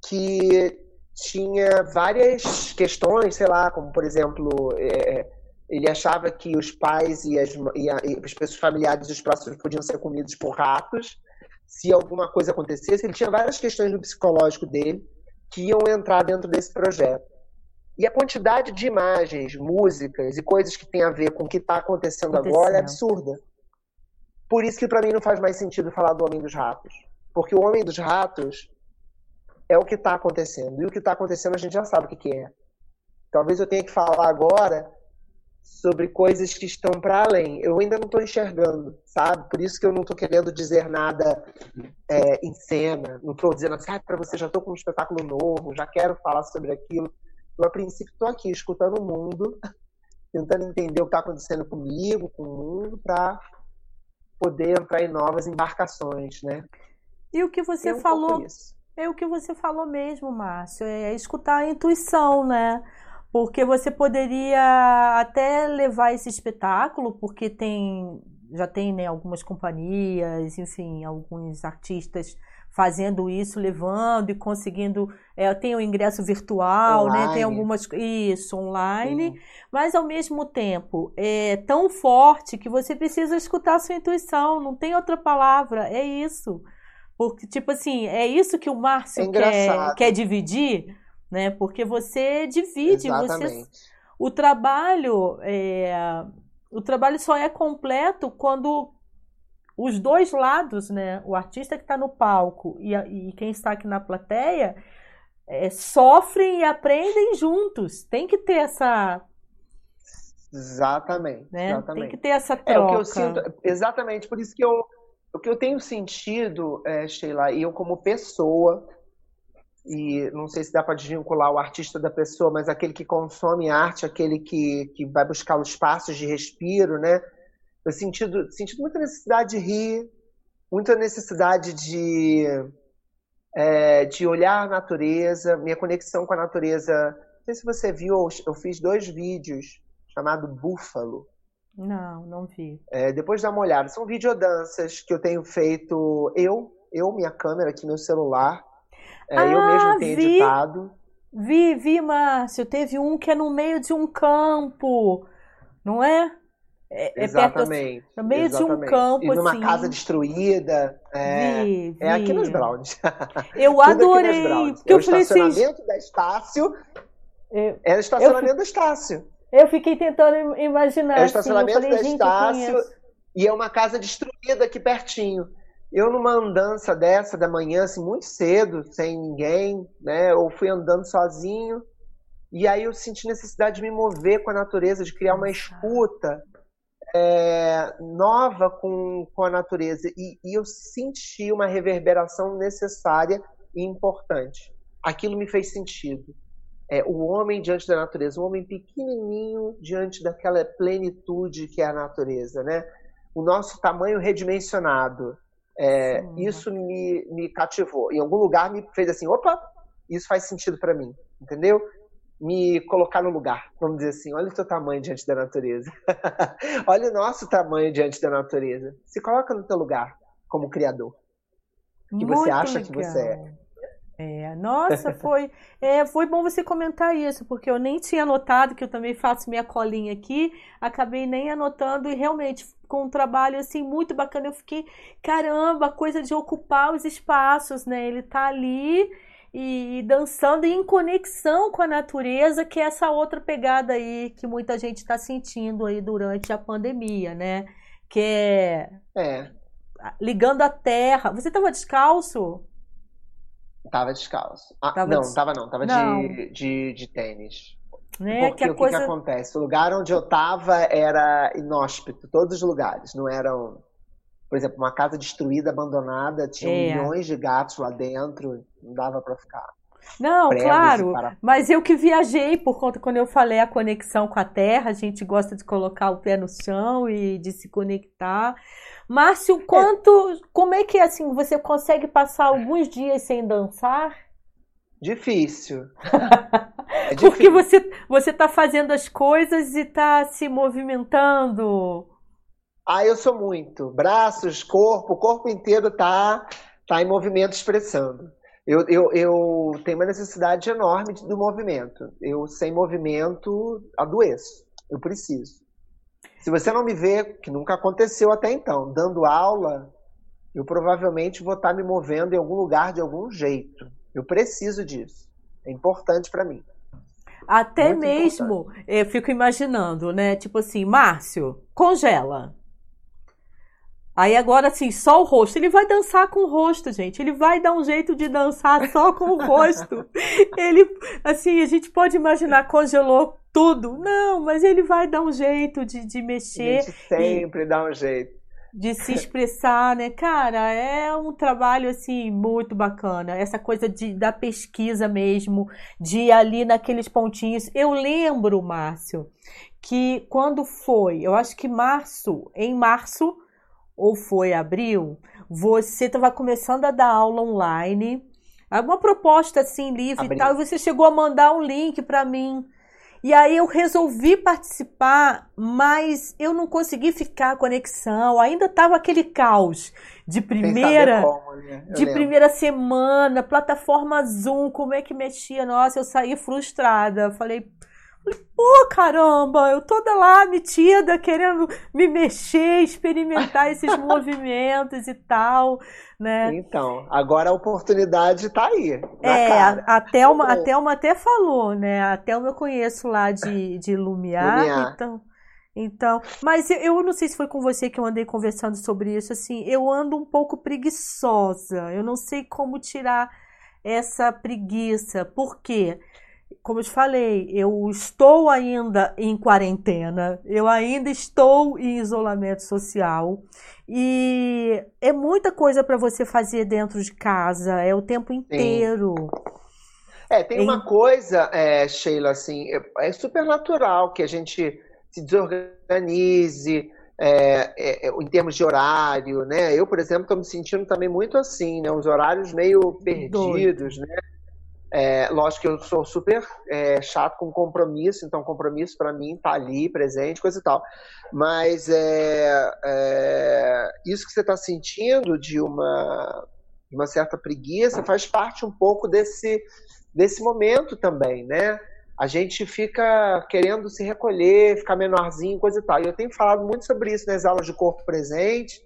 que tinha várias questões, sei lá, como por exemplo. É, ele achava que os pais e as, e, a, e as pessoas familiares dos próximos podiam ser comidos por ratos se alguma coisa acontecesse. Ele tinha várias questões no psicológico dele que iam entrar dentro desse projeto. E a quantidade de imagens, músicas e coisas que tem a ver com o que está acontecendo, acontecendo agora é absurda. Por isso que para mim não faz mais sentido falar do Homem dos Ratos. Porque o Homem dos Ratos é o que está acontecendo. E o que está acontecendo a gente já sabe o que, que é. Talvez eu tenha que falar agora sobre coisas que estão para além. Eu ainda não estou enxergando, sabe? Por isso que eu não estou querendo dizer nada é, em cena. Não estou dizendo assim, ah, para você já estou com um espetáculo novo, já quero falar sobre aquilo. Eu, a princípio, estou aqui escutando o mundo, tentando entender o que está acontecendo comigo, com o mundo, para poder entrar em novas embarcações, né? E o que você um falou é o que você falou mesmo, Márcio, é escutar a intuição, né? Porque você poderia até levar esse espetáculo, porque tem já tem né, algumas companhias, enfim, alguns artistas fazendo isso, levando e conseguindo. É, tem o ingresso virtual, online. né? Tem algumas. Isso, online. Sim. Mas ao mesmo tempo é tão forte que você precisa escutar a sua intuição. Não tem outra palavra. É isso. Porque, tipo assim, é isso que o Márcio é quer, quer dividir né? Porque você divide, Exatamente. você o trabalho é, o trabalho só é completo quando os dois lados, né? O artista que está no palco e, a, e, quem está aqui na plateia é, sofrem e aprendem juntos. Tem que ter essa Exatamente, né? exatamente. Tem que ter essa troca. É o que eu sinto, exatamente, por isso que eu o que eu tenho sentido, é, Sheila, e eu como pessoa, e não sei se dá para desvincular o artista da pessoa, mas aquele que consome arte, aquele que, que vai buscar os espaços de respiro, né? Eu sentido, sentido muita necessidade de rir, muita necessidade de, é, de olhar a natureza, minha conexão com a natureza. Não sei se você viu, eu fiz dois vídeos chamado Búfalo, Não, não vi. É, depois dá uma olhada. São videodanças que eu tenho feito eu, eu, minha câmera aqui, meu celular. É, ah, eu mesmo tenho vi. editado. Vi, vi, Márcio. Teve um que é no meio de um campo, não é? É, é exatamente. Perto, no meio exatamente. de um campo, e numa assim. casa destruída. É, Vi, vi. é aqui nos Browns. Eu adorei. Browns. Porque É o eu falei assim. estacionamento da Estácio. Eu, É o estacionamento da Estácio. eu fiquei tentando im- imaginar. É o assim, eu estacionamento falei, da eu Estácio. E é uma casa destruída aqui pertinho. Eu numa andança dessa da manhã, assim, muito cedo, sem ninguém, né? Eu fui andando sozinho. E aí eu senti necessidade de me mover com a natureza, de criar uma escuta é, nova com, com a natureza. E, e eu senti uma reverberação necessária e importante. Aquilo me fez sentido. É, o homem diante da natureza, um homem pequenininho diante daquela plenitude que é a natureza, né? O nosso tamanho redimensionado. É, isso me, me cativou. Em algum lugar me fez assim, opa, isso faz sentido para mim, entendeu? Me colocar no lugar, vamos dizer assim, olha o teu tamanho diante da natureza. olha o nosso tamanho diante da natureza. Se coloca no teu lugar como criador. que você Muito acha que você é. É, nossa, foi, é, foi bom você comentar isso, porque eu nem tinha anotado, que eu também faço minha colinha aqui, acabei nem anotando e realmente com um trabalho assim muito bacana, eu fiquei, caramba, coisa de ocupar os espaços, né? Ele tá ali e dançando e em conexão com a natureza, que é essa outra pegada aí que muita gente está sentindo aí durante a pandemia, né? Que é É, ligando a terra. Você estava descalço? Tava descalço. Ah, Tava não, des- tava não, tava Não. De, de, de tênis. Né? Porque que o que, coisa. que acontece? O lugar onde eu tava era inóspito, todos os lugares. Não eram, por exemplo, uma casa destruída, abandonada, tinha É. milhões de gatos lá dentro, não dava pra ficar. Não, claro. para- Mas eu que viajei por conta, quando eu falei a conexão com a terra, a gente gosta de colocar o pé no chão e de se conectar. Márcio, quanto, como é que é assim, você consegue passar alguns dias sem dançar? Difícil. É Porque difícil. você você está fazendo as coisas e está se movimentando. Ah, eu sou muito. Braços, corpo, o corpo inteiro tá, tá em movimento expressando. Eu, eu, eu tenho uma necessidade enorme do movimento. Eu, sem movimento, adoeço. Eu preciso. Se você não me vê, que nunca aconteceu até então, dando aula, eu provavelmente vou estar me movendo em algum lugar de algum jeito. Eu preciso disso. É importante para mim. Até Muito mesmo, eu fico imaginando, né? Tipo assim, Márcio, congela. Aí agora, assim, só o rosto. Ele vai dançar com o rosto, gente. Ele vai dar um jeito de dançar só com o rosto. Ele, assim, a gente pode imaginar, congelou tudo. Não, mas ele vai dar um jeito de, de A mexer, gente sempre dá um jeito. de se expressar, né? Cara, é um trabalho, assim, muito bacana. Essa coisa de, da pesquisa mesmo, de ir ali naqueles pontinhos. Eu lembro, Márcio, que quando foi, eu acho que março, em março, ou foi abril, você estava começando a dar aula online, alguma proposta assim livre Abril. e tal, e você chegou a mandar um link para mim. E aí eu resolvi participar, mas eu não consegui ficar a conexão. Ainda estava aquele caos de primeira, como, né? De lembro. primeira semana, plataforma Zoom, como é que mexia? Nossa, eu saí frustrada. Falei, falei, pô, caramba, eu toda lá metida, querendo me mexer, experimentar esses movimentos e tal, né? Então, agora a oportunidade está aí. É, cara. a, Thelma, a. Thelma até falou, né? A Thelma eu conheço lá de, de Lumiar, Lumiar. então, então, mas eu, eu não sei se foi com você que eu andei conversando sobre isso, assim, eu ando um pouco preguiçosa, eu não sei como tirar essa preguiça, por quê? Como eu te falei, eu estou ainda em quarentena, eu ainda estou em isolamento social e é muita coisa para você fazer dentro de casa, é o tempo inteiro. É, tem Em- uma coisa, é, Sheila, assim, é, é super natural que a gente se desorganize é, é, é, em termos de horário, né? Eu, por exemplo, estou me sentindo também muito assim, né? Os horários meio perdidos, né? É, lógico que eu sou super é, chato com compromisso, então compromisso para mim tá ali, presente, coisa e tal. Mas é, é isso que você está sentindo de uma, uma certa preguiça faz parte um pouco desse, desse momento também, né? A gente fica querendo se recolher, ficar menorzinho, coisa e tal. E eu tenho falado muito sobre isso nas aulas de corpo presente,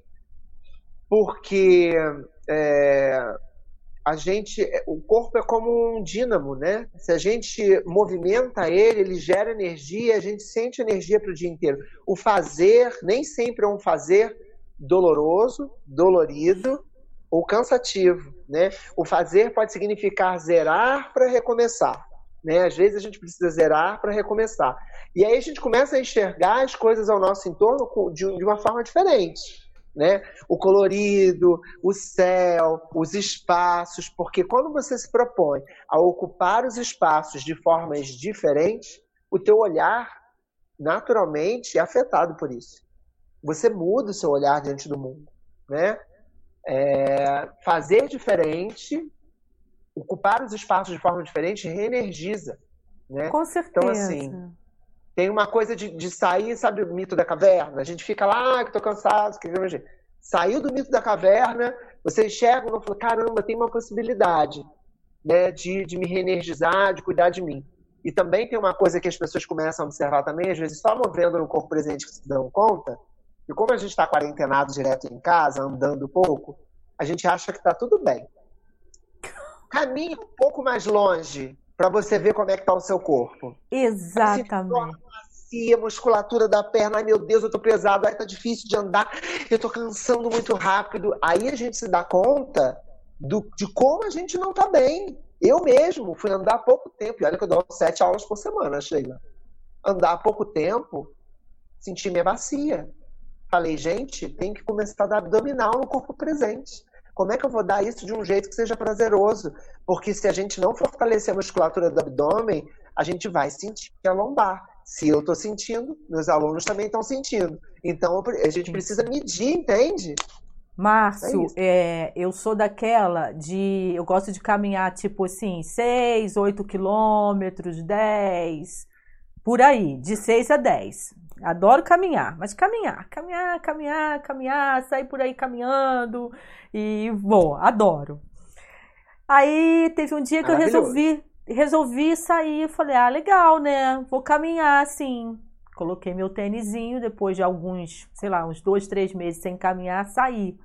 porque é, a gente, o corpo é como um dínamo, né? Se a gente movimenta ele, ele gera energia, a gente sente energia para o dia inteiro. O fazer nem sempre é um fazer doloroso, dolorido ou cansativo, né? O fazer pode significar zerar para recomeçar, né? Às vezes a gente precisa zerar para recomeçar. E aí a gente começa a enxergar as coisas ao nosso entorno de uma forma diferente né? O colorido, o céu, os espaços, porque quando você se propõe a ocupar os espaços de formas diferentes, o teu olhar naturalmente é afetado por isso. Você muda o seu olhar diante do mundo, né? É, fazer diferente, ocupar os espaços de forma diferente, reenergiza, né? Com certeza. Então assim, tem uma coisa de, de sair, sabe o mito da caverna? A gente fica lá, ah, que tô cansado, que Saiu do mito da caverna, você enxerga e fala, caramba, tem uma possibilidade né, de, de me reenergizar, de cuidar de mim. E também tem uma coisa que as pessoas começam a observar também, às vezes só movendo no corpo presente que se dão conta, e como a gente está quarentenado direto em casa, andando pouco, a gente acha que está tudo bem. Caminhe um pouco mais longe para você ver como é que está o seu corpo. Exatamente. Assim, a musculatura da perna, ai meu Deus, eu tô pesado, ai tá difícil de andar, eu tô cansando muito rápido. Aí a gente se dá conta do, de como a gente não tá bem. Eu mesmo fui andar há pouco tempo, e olha que eu dou sete aulas por semana, Sheila. Andar há pouco tempo, senti minha bacia. Falei, gente, tem que começar a dar abdominal no corpo presente. Como é que eu vou dar isso de um jeito que seja prazeroso? Porque se a gente não fortalecer a musculatura do abdômen, a gente vai sentir a lombar. Se eu estou sentindo, meus alunos também estão sentindo. Então a gente precisa medir, entende? Márcio, é, é, eu sou daquela de. Eu gosto de caminhar tipo assim, 6, 8 quilômetros, 10, por aí, de 6 a 10. Adoro caminhar, mas caminhar, caminhar, caminhar, caminhar, sair por aí caminhando e vou, adoro. Aí teve um dia que eu resolvi, resolvi sair, falei, ah, legal, né? Vou caminhar assim. Coloquei meu tênisinho, depois de alguns, sei lá, uns dois, três meses sem caminhar, saí.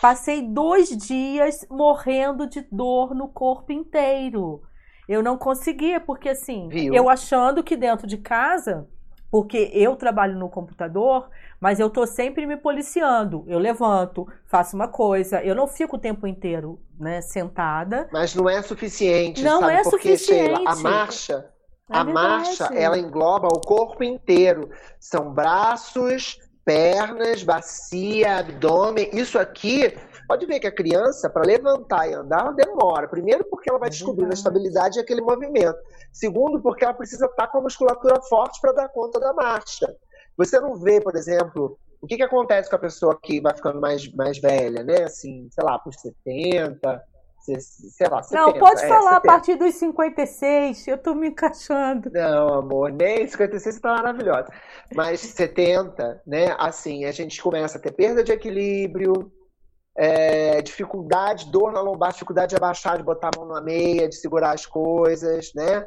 Passei dois dias morrendo de dor no corpo inteiro. Eu não conseguia, porque assim, Viu? eu achando que dentro de casa porque eu trabalho no computador, mas eu tô sempre me policiando. Eu levanto, faço uma coisa, eu não fico o tempo inteiro, né, sentada. Mas não é suficiente, não sabe? é Porque, suficiente. Sheila, a marcha, é a marcha, ela engloba o corpo inteiro. São braços, pernas, bacia, abdômen. Isso aqui Pode ver que a criança, para levantar e andar, ela demora. Primeiro, porque ela vai descobrindo a estabilidade e aquele movimento. Segundo, porque ela precisa estar com a musculatura forte para dar conta da marcha. Você não vê, por exemplo, o que, que acontece com a pessoa que vai ficando mais, mais velha, né? Assim, sei lá, por 70, sei lá, 70. Não, pode é, falar 70. a partir dos 56, eu tô me encaixando. Não, amor, nem 56 tá maravilhosa. Mas 70, né? Assim, a gente começa a ter perda de equilíbrio, é, dificuldade, dor na lombar, dificuldade de abaixar, de botar a mão na meia, de segurar as coisas, né?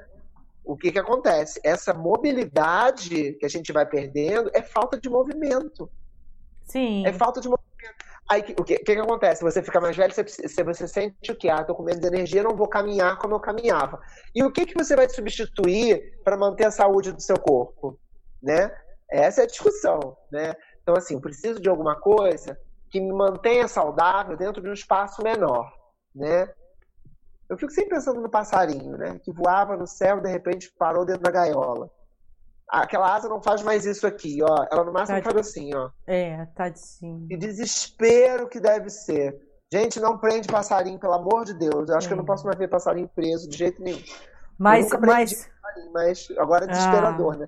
O que que acontece? Essa mobilidade que a gente vai perdendo é falta de movimento. Sim. É falta de movimento. Aí o que, que, que acontece? Você fica mais velho, você, você sente o que? Ah, tô com menos energia, não vou caminhar como eu caminhava. E o que, que você vai substituir para manter a saúde do seu corpo? Né? Essa é a discussão. Né? Então, assim, preciso de alguma coisa que me mantenha saudável dentro de um espaço menor, né? Eu fico sempre pensando no passarinho, né? Que voava no céu e de repente parou dentro da gaiola. Aquela asa não faz mais isso aqui, ó. Ela no máximo faz assim, ó. É, tadinho. Que desespero que deve ser. Gente, não prende passarinho, pelo amor de Deus. Eu acho é. que eu não é. posso mais ver passarinho preso de jeito nenhum. Mas, mas... mas agora é desesperador, ah. né?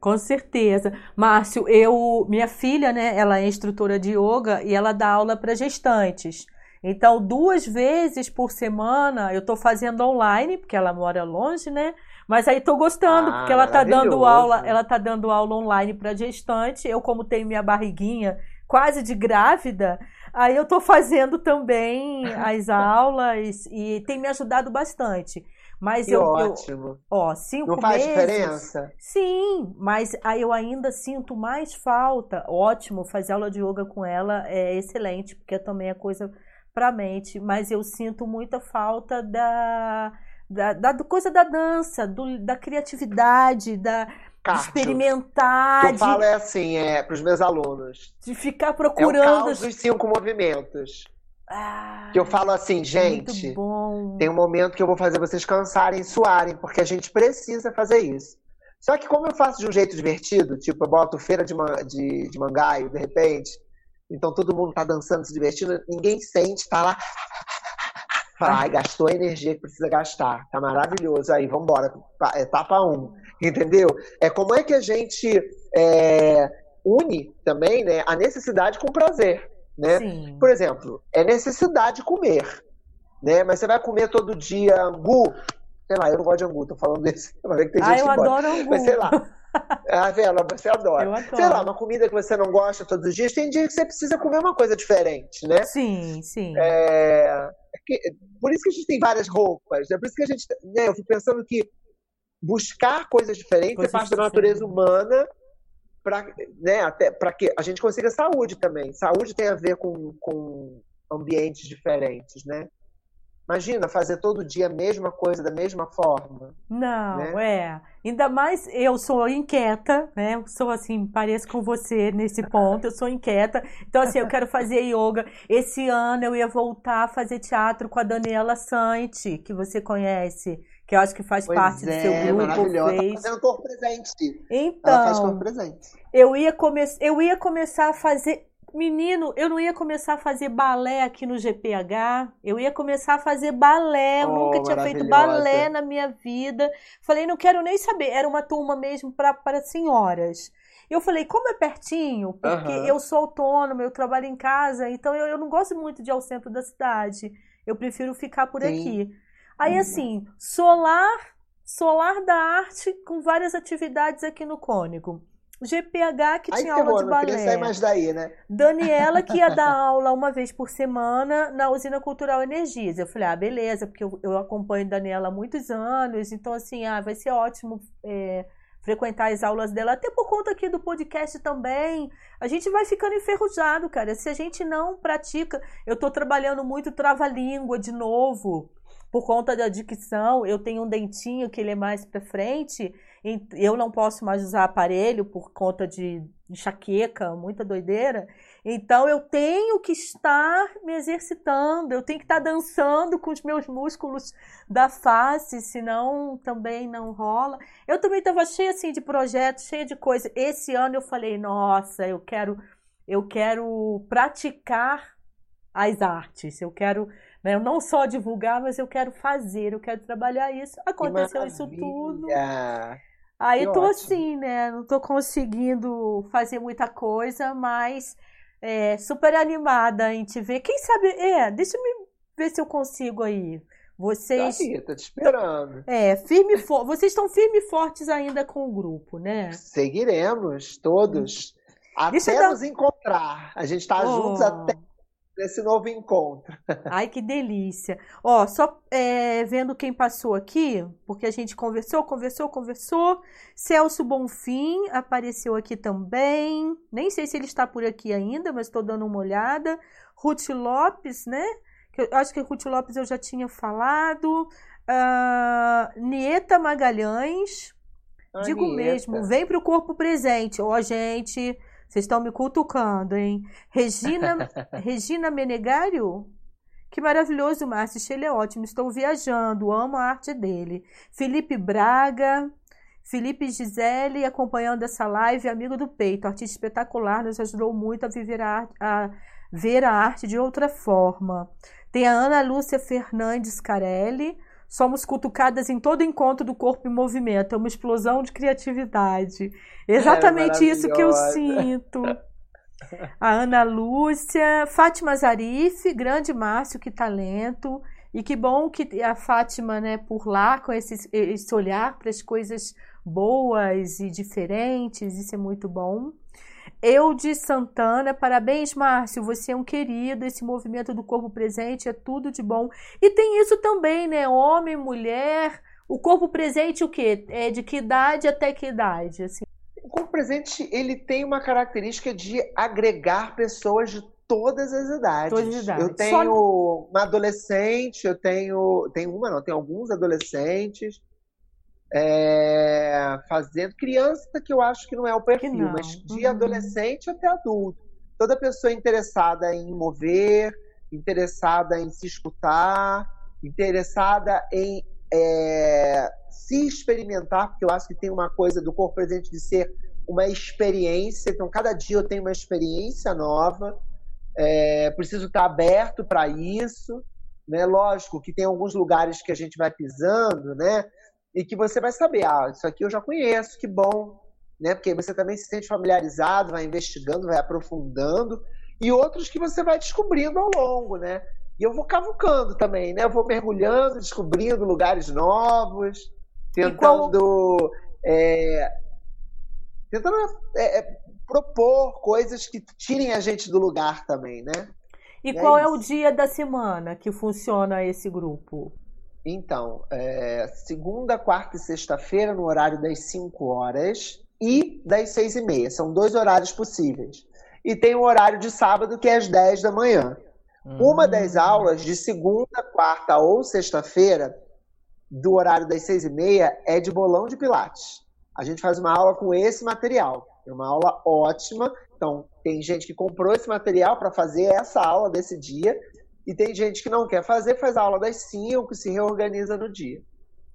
Com certeza. Márcio, eu, minha filha, né, ela é instrutora de yoga e ela dá aula para gestantes. Então, duas vezes por semana eu estou fazendo online, porque ela mora longe, né? Mas aí estou gostando, ah, porque ela está dando aula, ela tá dando aula online para gestante. Eu, como tenho minha barriguinha quase de grávida, aí eu estou fazendo também as aulas e tem me ajudado bastante. Mas que eu, ótimo. Eu, ó, cinco Não faz meses, diferença? Sim, mas aí eu ainda sinto mais falta. Ótimo, fazer aula de yoga com ela é excelente, porque também é coisa para mente. Mas eu sinto muita falta da, da, da coisa da dança, do, da criatividade, da de experimentar. Eu de, falo é assim, é para os meus alunos. De ficar procurando. É o caos dos cinco movimentos. Ah, que eu falo assim, gente, tem um momento que eu vou fazer vocês cansarem, suarem, porque a gente precisa fazer isso. Só que como eu faço de um jeito divertido, tipo, eu boto feira de, man de, de mangaio, de repente, então todo mundo tá dançando, se divertindo, ninguém sente, tá lá. Fala, ai, gastou a energia que precisa gastar. Tá maravilhoso. Aí, vambora. Etapa 1. Um, entendeu? É como é que a gente é, une também né, a necessidade com o prazer. Né? Sim. Por exemplo, é necessidade comer, né? Mas você vai comer todo dia angu, sei lá, eu não gosto de angu, tô falando desse. Mas tem ah, eu adoro angu. Mas sei lá. Ah, Vela, você adora. Eu adoro. Sei lá, uma comida que você não gosta todos os dias, tem dia que você precisa comer uma coisa diferente, né? Sim, sim. É... é por isso que a gente tem várias roupas, é por isso que a gente. Né, eu fico pensando que buscar coisas diferentes coisas é parte da natureza humana para né, até para que a gente consiga saúde também. Saúde tem a ver com, com ambientes diferentes, né? Imagina fazer todo dia a mesma coisa da mesma forma. Não, né? é. Ainda mais eu sou inquieta, né? sou assim, pareço com você nesse ponto, eu sou inquieta. Então, assim, eu quero fazer yoga. Esse ano eu ia voltar a fazer teatro com a Daniela Sante, que você conhece que eu acho que faz pois parte é, do seu grupo. Maravilhosa. Fez. Tá fazendo corpo presente. Então, Ela faz corpo presente. Eu ia, come... eu ia começar a fazer. Menino, eu não ia começar a fazer balé aqui no GPH. Eu ia começar a fazer balé. Eu oh, nunca tinha feito balé na minha vida. Falei, não quero nem saber. Era uma turma mesmo para senhoras. Eu falei, como é pertinho, porque uhum. eu sou autônoma, eu trabalho em casa, então eu, eu não gosto muito de ir ao centro da cidade. Eu prefiro ficar por Sim. aqui. Aí, uhum. assim, solar, solar da arte com várias atividades aqui no Cônigo. GPH que tinha aula de balé. Não sair mais daí, né? Daniela que ia dar aula uma vez por semana na Usina Cultural Energias. Eu falei, ah, beleza, porque eu, eu acompanho Daniela há muitos anos, então assim, ah, vai ser ótimo é, frequentar as aulas dela, até por conta aqui do podcast também. A gente vai ficando enferrujado, cara. Se a gente não pratica, eu tô trabalhando muito trava-língua de novo por conta da dicção, eu tenho um dentinho que ele é mais para frente, eu não posso mais usar aparelho por conta de enxaqueca, muita doideira. Então eu tenho que estar me exercitando, eu tenho que estar dançando com os meus músculos da face, senão também não rola. Eu também estava cheia assim de projetos, cheia de coisa. Esse ano eu falei, nossa, eu quero eu quero praticar as artes, eu quero né? Eu não só divulgar, mas eu quero fazer, eu quero trabalhar isso. Aconteceu isso tudo. Aí que tô ótimo. assim, né? Não tô conseguindo fazer muita coisa, mas é, super animada em te ver. Quem sabe, é, deixa eu ver se eu consigo aí. Vocês. Tá aí, tô te esperando. É, firme for... vocês estão firmes e fortes ainda com o grupo, né? Seguiremos, todos. Até dar... nos encontrar. A gente está oh. juntos até nesse novo encontro. Ai, que delícia. Ó, só é, vendo quem passou aqui, porque a gente conversou, conversou, conversou. Celso Bonfim apareceu aqui também. Nem sei se ele está por aqui ainda, mas estou dando uma olhada. Ruth Lopes, né? Eu, acho que Ruth Lopes eu já tinha falado. Uh, Nieta Magalhães. A Digo mesmo, vem para o corpo presente. Ó, gente, vocês estão me cutucando, hein? Regina, Regina Menegário? Que maravilhoso, Márcio. Ele é ótimo. Estou viajando. Amo a arte dele. Felipe Braga. Felipe Gisele acompanhando essa live, amigo do peito, artista espetacular, nos ajudou muito a viver a, arte, a ver a arte de outra forma. Tem a Ana Lúcia Fernandes Carelli, somos cutucadas em todo encontro do corpo em movimento, é uma explosão de criatividade. Exatamente é isso que eu sinto. A Ana Lúcia, Fátima Zarif, grande Márcio, que talento. E que bom que a Fátima, né, por lá, com esse, esse olhar para as coisas boas e diferentes, isso é muito bom. Eu de Santana, parabéns, Márcio, você é um querido. Esse movimento do corpo presente é tudo de bom. E tem isso também, né? Homem, mulher. O corpo presente, o quê? É de que idade até que idade? Assim? O corpo presente, ele tem uma característica de agregar pessoas de todas as idades. Todas as idades. Eu tenho Só... uma adolescente, eu tenho. Tenho uma, não, tenho alguns adolescentes é, fazendo criança que eu acho que não é o perfil, mas de uhum. adolescente até adulto. Toda pessoa interessada em mover, interessada em se escutar, interessada em é, se experimentar, porque eu acho que tem uma coisa do corpo presente de ser uma experiência. Então, cada dia eu tenho uma experiência nova. É, preciso estar aberto para isso. Né? Lógico que tem alguns lugares que a gente vai pisando, né? E que você vai saber, ah, isso aqui eu já conheço, que bom, né? Porque você também se sente familiarizado, vai investigando, vai aprofundando, e outros que você vai descobrindo ao longo, né? E eu vou cavucando também, né? Eu vou mergulhando, descobrindo lugares novos, tentando, qual... é, tentando é, é, propor coisas que tirem a gente do lugar também, né? E, e qual é, é o dia da semana que funciona esse grupo? Então, é, segunda, quarta e sexta-feira, no horário das 5 horas e das 6 e meia. São dois horários possíveis. E tem o horário de sábado, que é às 10 da manhã. Hum. Uma das aulas, de segunda, quarta ou sexta-feira, do horário das 6 e meia, é de bolão de pilates. A gente faz uma aula com esse material. É uma aula ótima. Então, tem gente que comprou esse material para fazer essa aula desse dia e tem gente que não quer fazer, faz a aula das 5, se reorganiza no dia.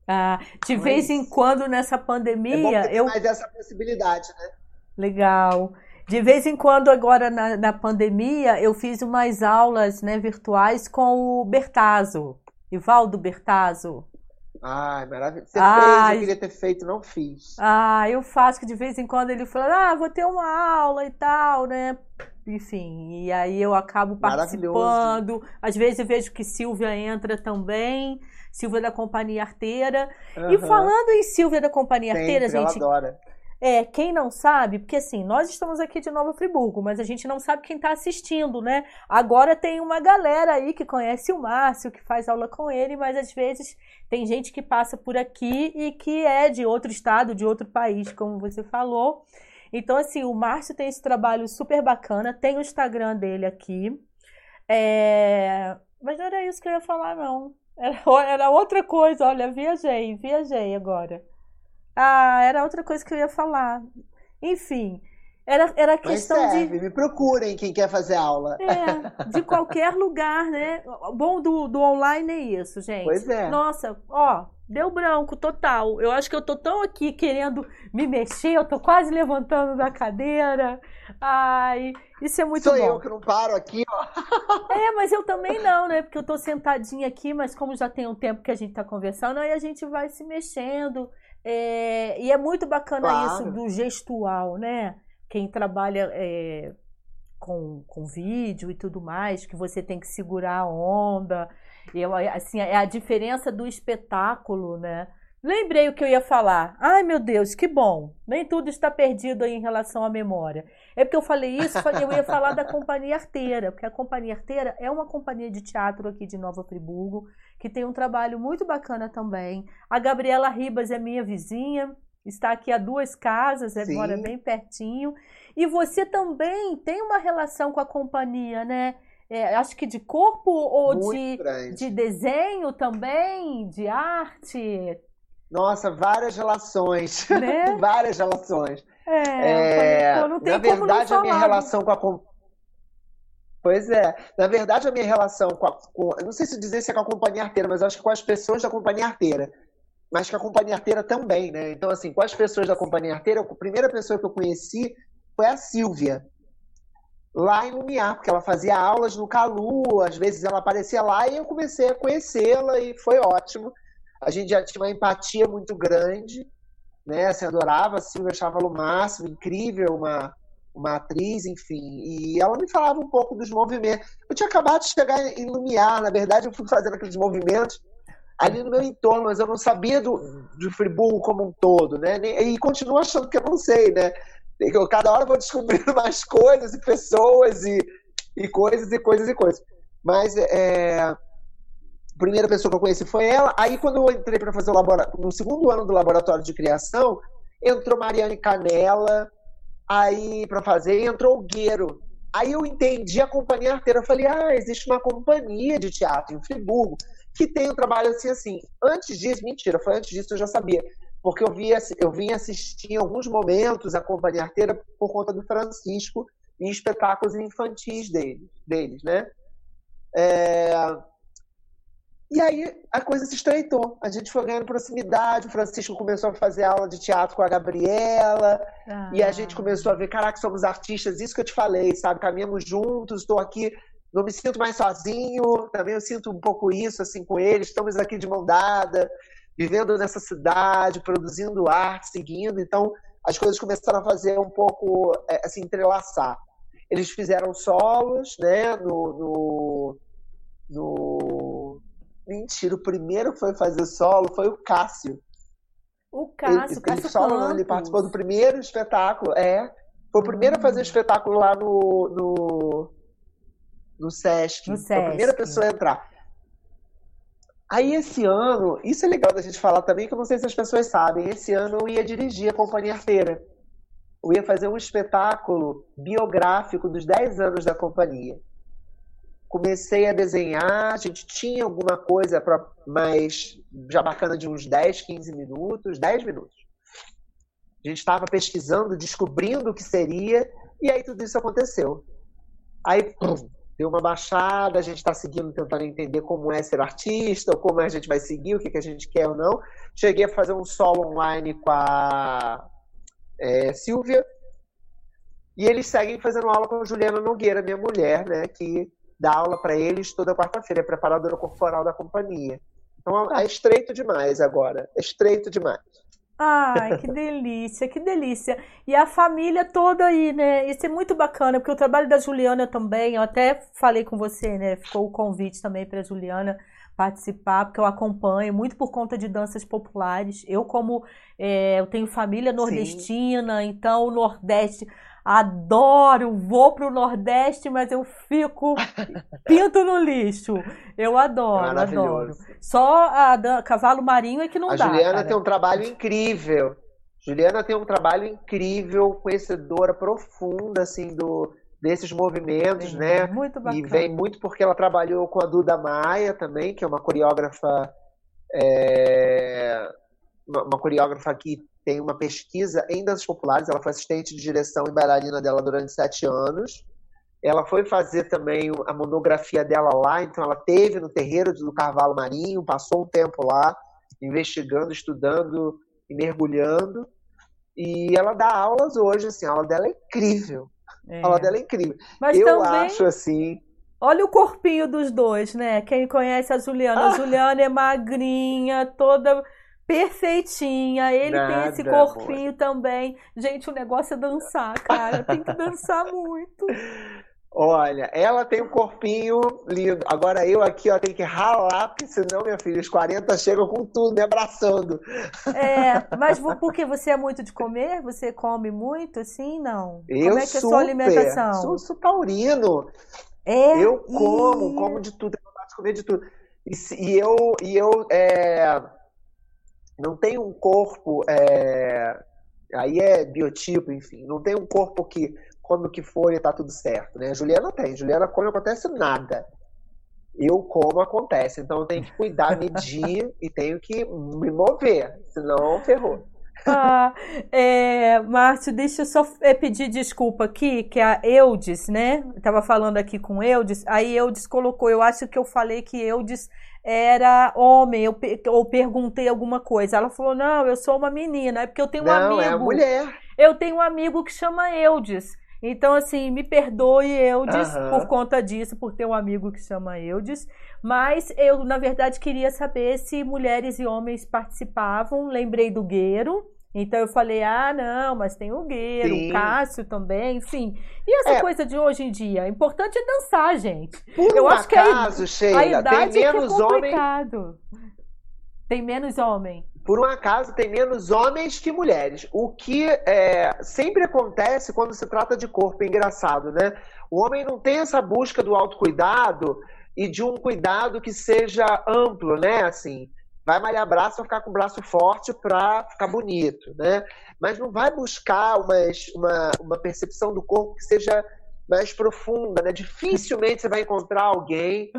Ah, de então vez é em quando nessa pandemia. É eu mais essa possibilidade, né? Legal. De vez em quando, agora na, na pandemia, eu fiz umas aulas né, virtuais com o Bertazzo, Ivaldo Bertazzo. Ai, maravilhoso. Você Ai, fez, eu queria ter feito, não fiz. Ah, eu faço que de vez em quando ele fala, ah, vou ter uma aula e tal, né? Enfim, e aí eu acabo participando. Às vezes eu vejo que Silvia entra também, Silvia da Companhia Arteira. Uhum. E falando em Silvia da Companhia Sempre, Arteira, gente. Ela adora. É, quem não sabe, porque assim, nós estamos aqui de Nova Friburgo, mas a gente não sabe quem está assistindo, né? Agora tem uma galera aí que conhece o Márcio, que faz aula com ele, mas às vezes tem gente que passa por aqui e que é de outro estado, de outro país, como você falou. Então, assim, o Márcio tem esse trabalho super bacana, tem o Instagram dele aqui. É... Mas não era isso que eu ia falar, não. Era, era outra coisa, olha, viajei, viajei agora. Ah, era outra coisa que eu ia falar. Enfim, era, era questão Mas serve, de. Me procurem quem quer fazer aula. É, de qualquer lugar, né? O bom do, do online é isso, gente. Pois é. Nossa, ó, Deu branco total. Eu acho que eu tô tão aqui querendo me mexer, eu tô quase levantando da cadeira. Ai, isso é muito Sou bom. Sou eu que não paro aqui, ó. É, mas eu também não, né? Porque eu tô sentadinha aqui, mas como já tem um tempo que a gente tá conversando, aí a gente vai se mexendo. É... E é muito bacana claro. isso do gestual, né? Quem trabalha é... com, com vídeo e tudo mais, que você tem que segurar a onda. Eu, assim, é a diferença do espetáculo, né? Lembrei o que eu ia falar. Ai, meu Deus, que bom. Nem tudo está perdido aí em relação à memória. É porque eu falei isso, eu ia falar da Companhia Arteira, porque a Companhia Arteira é uma companhia de teatro aqui de Nova Friburgo, que tem um trabalho muito bacana também. A Gabriela Ribas é minha vizinha, está aqui a duas casas, é, mora bem pertinho. E você também tem uma relação com a companhia, né? é, acho que de corpo ou de, de desenho também, de arte? Nossa, várias relações. Né? várias relações. É, é não tem na verdade, a minha relação com a. Pois é. Na verdade, a minha relação com a. Com, não sei se dizer se é com a companhia arteira, mas acho que com as pessoas da companhia arteira. Mas com a companhia arteira também, né? Então, assim, com as pessoas da companhia arteira, a primeira pessoa que eu conheci foi a Silvia lá em Lumiar, porque ela fazia aulas no Calu, às vezes ela aparecia lá e eu comecei a conhecê-la e foi ótimo. A gente já tinha uma empatia muito grande, né? Assim, adorava a Silvia, achava no máximo, incrível, uma, uma atriz, enfim, e ela me falava um pouco dos movimentos. Eu tinha acabado de chegar em Lumiar, na verdade, eu fui fazendo aqueles movimentos ali no meu entorno, mas eu não sabia do, do Friburgo como um todo, né? E continuo achando que eu não sei, né? Eu, cada hora vou descobrindo mais coisas e pessoas e, e coisas e coisas e coisas. Mas é, a primeira pessoa que eu conheci foi ela. Aí, quando eu entrei para fazer o laboratório, no segundo ano do laboratório de criação, entrou Mariane Canela, aí para fazer, entrou o. Aí eu entendi a companhia arteira. Eu falei, ah, existe uma companhia de teatro em Friburgo que tem um trabalho assim, assim. Antes disso, mentira, foi antes disso eu já sabia. Porque eu, via, eu vim assistir em alguns momentos a companhia arteira por conta do Francisco em espetáculos infantis deles, deles né? É... E aí a coisa se estreitou. A gente foi ganhando proximidade. O Francisco começou a fazer aula de teatro com a Gabriela. Ah. E a gente começou a ver: caraca, somos artistas. Isso que eu te falei, sabe? Caminhamos juntos. Estou aqui, não me sinto mais sozinho. Também eu sinto um pouco isso assim com eles. Estamos aqui de mão dada, vivendo nessa cidade, produzindo arte, seguindo. Então as coisas começaram a fazer um pouco assim entrelaçar. Eles fizeram solos, né? no, no, no Mentira, o primeiro que foi fazer solo foi o Cássio. O Cássio, ele, Cássio ele, solo, ele participou do primeiro espetáculo, é. Foi o primeiro a fazer o espetáculo lá no, no, no Sesc. No Sesc. Foi a primeira pessoa a entrar. Aí esse ano, isso é legal da gente falar também, que eu não sei se as pessoas sabem, esse ano eu ia dirigir a Companhia Arteira. Eu ia fazer um espetáculo biográfico dos 10 anos da companhia comecei a desenhar, a gente tinha alguma coisa para mais já bacana de uns 10, 15 minutos, 10 minutos. A gente estava pesquisando, descobrindo o que seria, e aí tudo isso aconteceu. Aí pum, deu uma baixada, a gente está seguindo, tentando entender como é ser artista, ou como a gente vai seguir, o que, que a gente quer ou não. Cheguei a fazer um solo online com a é, Silvia, e eles seguem fazendo aula com a Juliana Nogueira, minha mulher, né, que dá aula para eles toda quarta-feira, é preparadora corporal da companhia. Então é estreito demais agora, é estreito demais. Ai, que delícia, que delícia. E a família toda aí, né? Isso é muito bacana, porque o trabalho da Juliana também, eu até falei com você, né? Ficou o convite também para a Juliana participar, porque eu acompanho muito por conta de danças populares. Eu, como é, eu tenho família nordestina, Sim. então o Nordeste Adoro, vou pro Nordeste, mas eu fico pinto no lixo. Eu adoro, adoro. Só a cavalo marinho é que não a dá. A Juliana cara. tem um trabalho incrível. Juliana tem um trabalho incrível, conhecedora profunda assim do desses movimentos, é, né? Muito bacana. E vem muito porque ela trabalhou com a Duda Maia também, que é uma coreógrafa é, uma coreógrafa que tem uma pesquisa em danças populares. Ela foi assistente de direção e bailarina dela durante sete anos. Ela foi fazer também a monografia dela lá, então ela teve no terreiro do Carvalho Marinho, passou um tempo lá, investigando, estudando e mergulhando. E ela dá aulas hoje, assim, a aula dela é incrível. É. A aula dela é incrível. Mas Eu também... acho assim. Olha o corpinho dos dois, né? Quem conhece a Juliana, ah. a Juliana é magrinha, toda perfeitinha. Ele Nada, tem esse corpinho amor. também. Gente, o negócio é dançar, cara. Tem que dançar muito. Olha, ela tem um corpinho lindo. Agora eu aqui, ó, tenho que ralar, porque senão, minha filha, os 40 chegam com tudo, me abraçando. É, mas porque você é muito de comer? Você come muito, assim? Não? Eu Como é que é a sua alimentação? Sou, sou taurino. É? Eu como, e... como de tudo. Eu gosto de comer de tudo. E, e eu, e eu é, não tem um corpo, é, aí é biotipo, enfim, não tem um corpo que come o que for e tá tudo certo, né? Juliana tem, Juliana come, acontece nada. Eu como, acontece. Então eu tenho que cuidar, medir e tenho que me mover, senão ferrou. Ah, é, Márcio, deixa eu só é, pedir desculpa aqui, que a Eudes, né? Estava falando aqui com Eudes, aí Eudes colocou, eu acho que eu falei que Eudes era homem, eu, ou perguntei alguma coisa. Ela falou: não, eu sou uma menina, é porque eu tenho um não, amigo. É mulher. Eu tenho um amigo que chama Eudes. Então, assim, me perdoe, Eudes, uhum. por conta disso, por ter um amigo que chama Eudes. Mas eu, na verdade, queria saber se mulheres e homens participavam. Lembrei do Gueiro, Então eu falei, ah, não, mas tem o Gueiro, o Cássio também, enfim. E essa é. coisa de hoje em dia? O importante é dançar, gente. Por eu um acho acaso, que a, Sheila, a idade tem menos é complicado. Homem... Tem menos homem. Por um acaso, tem menos homens que mulheres. O que é, sempre acontece quando se trata de corpo, é engraçado, né? O homem não tem essa busca do autocuidado e de um cuidado que seja amplo, né? Assim, vai malhar braço, vai ficar com o braço forte para ficar bonito, né? Mas não vai buscar uma, uma, uma percepção do corpo que seja mais profunda, né? Dificilmente você vai encontrar alguém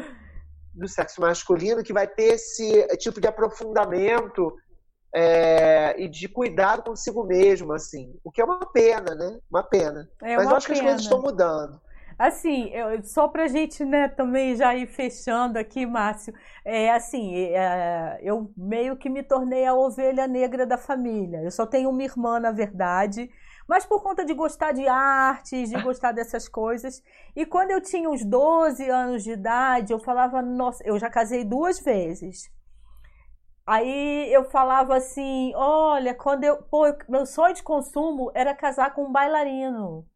do sexo masculino que vai ter esse tipo de aprofundamento é, e de cuidado consigo mesmo, assim. O que é uma pena, né? Uma pena. É Mas eu acho pena. que as coisas estão mudando. Assim, eu, só pra gente, né, também já ir fechando aqui, Márcio, é assim, é, eu meio que me tornei a ovelha negra da família. Eu só tenho uma irmã, na verdade, mas por conta de gostar de artes, de gostar dessas coisas. E quando eu tinha uns 12 anos de idade, eu falava, nossa, eu já casei duas vezes. Aí eu falava assim, olha, quando eu, pô, meu sonho de consumo era casar com um bailarino.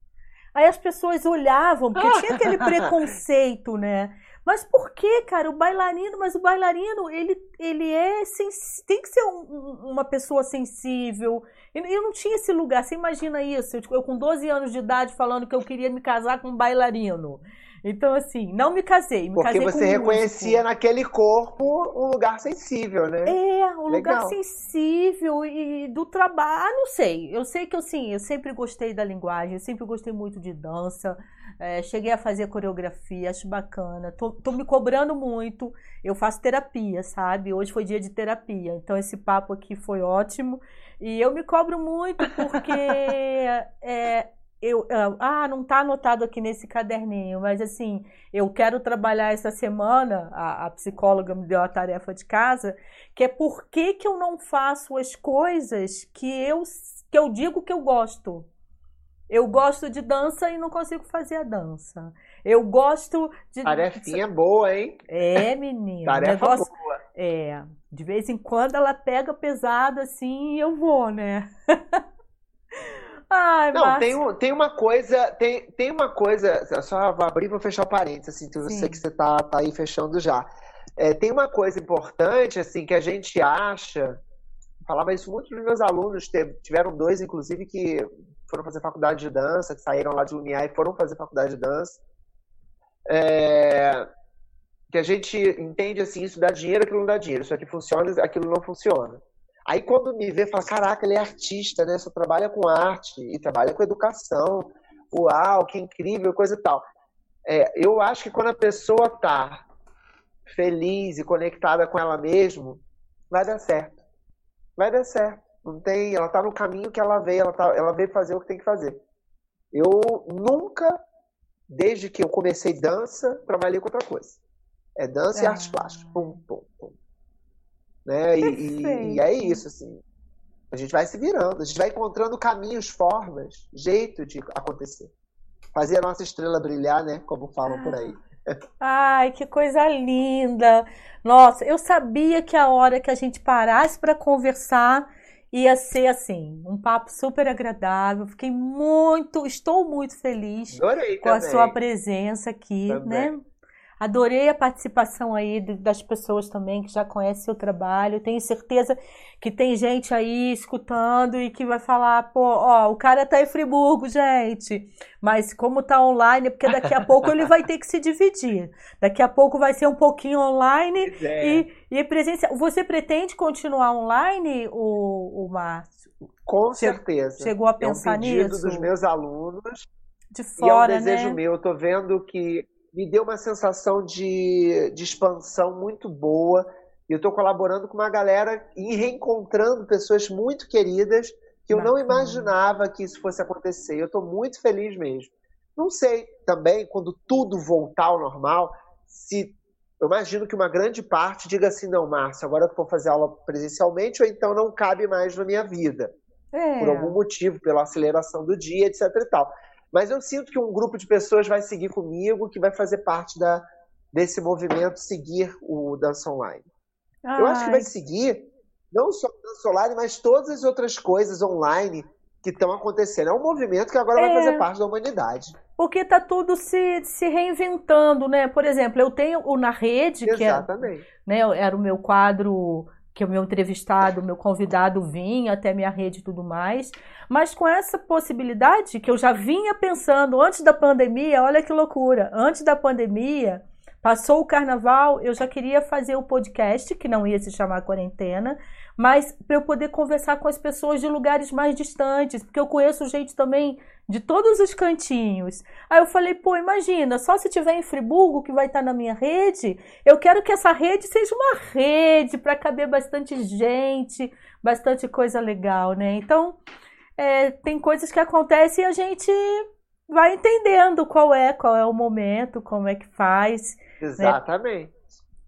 Aí as pessoas olhavam, porque tinha aquele preconceito, né? Mas por que, cara? O bailarino, mas o bailarino, ele, ele é sens... tem que ser um, uma pessoa sensível. Eu não tinha esse lugar. Você imagina isso? Eu, eu, com 12 anos de idade falando que eu queria me casar com um bailarino. Então, assim, não me casei. Me Porque casei você reconhecia músico. naquele corpo um lugar sensível, né? É, um Legal. lugar sensível e do trabalho. Ah, não sei. Eu sei que, assim, eu sempre gostei da linguagem, eu sempre gostei muito de dança. É, cheguei a fazer coreografia, acho bacana. Tô, tô, me cobrando muito. Eu faço terapia, sabe? Hoje foi dia de terapia. Então, esse papo aqui foi ótimo. E eu me cobro muito porque. é, eu, ah, não está anotado aqui nesse caderninho, mas assim, eu quero trabalhar essa semana, a, a, psicóloga me deu a tarefa de casa, que é por que, que eu não faço as coisas que eu, que eu digo que eu gosto. Eu gosto de dança e não consigo fazer a dança. Eu gosto de. Tarefinha boa, hein? É, menino. Tarefa negócio... boa. É. De vez em quando ela pega pesado assim e eu vou, né? Ai, não, tem, tem uma coisa, tem, tem uma coisa, só vou abrir e vou fechar o parênteses, assim, eu sei que você tá, tá aí fechando já. É, tem uma coisa importante, assim, que a gente acha, falava isso muito dos meus alunos, tiveram dois, inclusive, que foram fazer faculdade de dança, que saíram lá de Lumiar e foram fazer faculdade de dança. É, que a gente entende assim, isso dá dinheiro, aquilo não dá dinheiro, isso aqui funciona, aquilo não funciona. Aí quando me vê, fala, caraca, ele é artista, né? Só trabalha com arte e trabalha com educação. Uau, que incrível, coisa e tal. É, eu acho que quando a pessoa tá feliz e conectada com ela mesma, vai dar certo. Vai dar certo. Não tem, ela tá no caminho que ela veio, ela, tá, ela veio fazer o que tem que fazer. Eu nunca, desde que eu comecei dança, trabalhei com outra coisa. É dança é. e artes plásticas. Pum, pum, pum. Né? E, e, e, é isso, assim. A gente vai se virando, a gente vai encontrando caminhos, formas, jeito de acontecer. Fazer a nossa estrela brilhar, né? Como falam por aí. Ai, que coisa linda! Nossa, eu sabia que a hora que a gente parasse para conversar ia ser assim, um papo super agradável. Fiquei muito, estou muito feliz Adorei com também. a sua presença aqui, né? também. né? Adorei a participação aí das pessoas também que já conhecem o trabalho. Tenho certeza que tem gente aí escutando e que vai falar, pô, ó, o cara tá em Friburgo, gente. Mas como tá online, porque daqui a pouco ele vai ter que se dividir. Daqui a pouco vai ser um pouquinho online é. e, e presencial. Você pretende continuar online, o, o Márcio? Com certeza. Chegou a pensar nisso? É um pedido nisso? dos meus alunos. De fora, e é um desejo né? meu. Eu tô vendo que me deu uma sensação de, de expansão muito boa. E eu estou colaborando com uma galera e reencontrando pessoas muito queridas que eu Bacana. não imaginava que isso fosse acontecer. Eu estou muito feliz mesmo. Não sei também, quando tudo voltar ao normal, se. Eu imagino que uma grande parte diga assim: não, Márcio, agora eu vou fazer aula presencialmente, ou então não cabe mais na minha vida. É. Por algum motivo, pela aceleração do dia, etc e tal. Mas eu sinto que um grupo de pessoas vai seguir comigo, que vai fazer parte da, desse movimento, seguir o Dança Online. Ai. Eu acho que vai seguir não só dança online, mas todas as outras coisas online que estão acontecendo. É um movimento que agora é. vai fazer parte da humanidade. Porque está tudo se, se reinventando, né? Por exemplo, eu tenho o Na Rede, Exatamente. que é, né, era o meu quadro que o meu entrevistado, o meu convidado vinha até minha rede e tudo mais. Mas com essa possibilidade que eu já vinha pensando antes da pandemia, olha que loucura, antes da pandemia, passou o carnaval, eu já queria fazer o podcast, que não ia se chamar quarentena, mas para eu poder conversar com as pessoas de lugares mais distantes, porque eu conheço gente também de todos os cantinhos. Aí eu falei, pô, imagina, só se tiver em Friburgo que vai estar na minha rede, eu quero que essa rede seja uma rede para caber bastante gente, bastante coisa legal, né? Então, é, tem coisas que acontecem e a gente vai entendendo qual é, qual é o momento, como é que faz. Né? Exatamente. Né?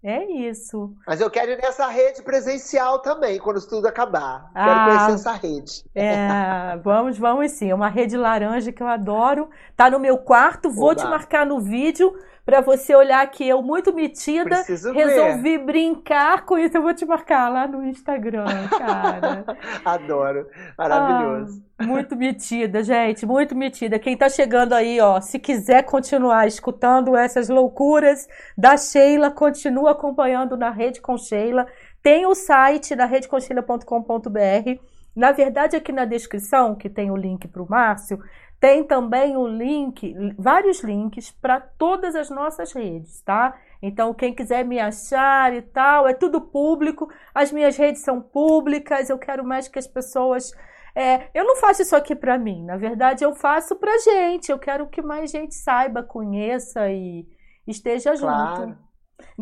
É isso. Mas eu quero ir nessa rede presencial também, quando isso tudo acabar. Ah, quero conhecer essa rede. É, vamos, vamos sim. É uma rede laranja que eu adoro. Tá no meu quarto, vou Oba. te marcar no vídeo para você olhar que eu, muito metida, Preciso resolvi ver. brincar com isso. Eu vou te marcar lá no Instagram, cara. Adoro. Maravilhoso. Ah, muito metida, gente, muito metida. Quem tá chegando aí, ó, se quiser continuar escutando essas loucuras da Sheila, continua acompanhando na Rede com Sheila. Tem o site da redeconcheila.com.br. Na verdade, aqui na descrição, que tem o link para o Márcio, tem também o link, vários links para todas as nossas redes, tá? Então, quem quiser me achar e tal, é tudo público. As minhas redes são públicas. Eu quero mais que as pessoas. É, eu não faço isso aqui para mim. Na verdade, eu faço para gente. Eu quero que mais gente saiba, conheça e esteja claro. junto.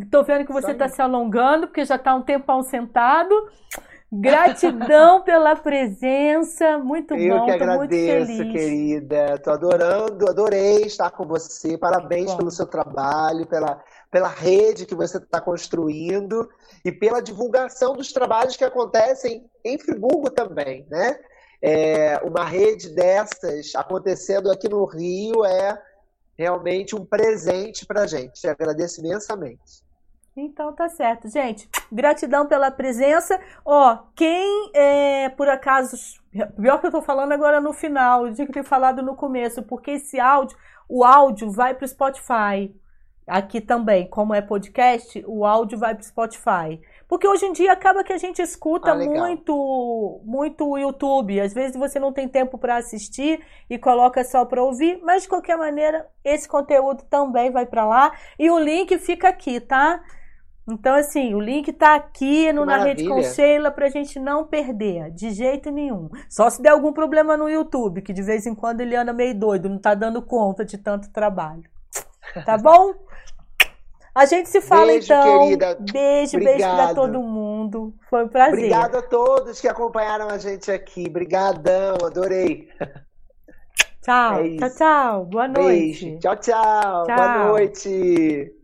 Estou vendo que você está se alongando, porque já está um tempão sentado. Gratidão pela presença, muito Eu bom, que agradeço, querida. Tô adorando, adorei estar com você. Parabéns pelo seu trabalho, pela, pela rede que você está construindo e pela divulgação dos trabalhos que acontecem em Friburgo também, né? É, uma rede dessas acontecendo aqui no Rio é realmente um presente para a gente. Te agradeço imensamente. Então tá certo, gente. Gratidão pela presença. Ó, quem é, por acaso. Pior que eu tô falando agora no final, eu tinha que ter falado no começo, porque esse áudio, o áudio vai pro Spotify. Aqui também, como é podcast, o áudio vai pro Spotify. Porque hoje em dia acaba que a gente escuta ah, muito muito o YouTube. Às vezes você não tem tempo para assistir e coloca só para ouvir, mas de qualquer maneira, esse conteúdo também vai para lá e o link fica aqui, tá? Então, assim, o link tá aqui no, na Rede com Sheila pra gente não perder, de jeito nenhum. Só se der algum problema no YouTube, que de vez em quando ele anda meio doido, não tá dando conta de tanto trabalho. Tá bom? A gente se fala beijo, então. Querida. Beijo, Obrigado. beijo pra todo mundo. Foi um prazer. Obrigado a todos que acompanharam a gente aqui. Obrigadão, adorei. Tchau, é tchau, tchau. Boa noite. Beijo. Tchau, tchau. tchau. Boa noite.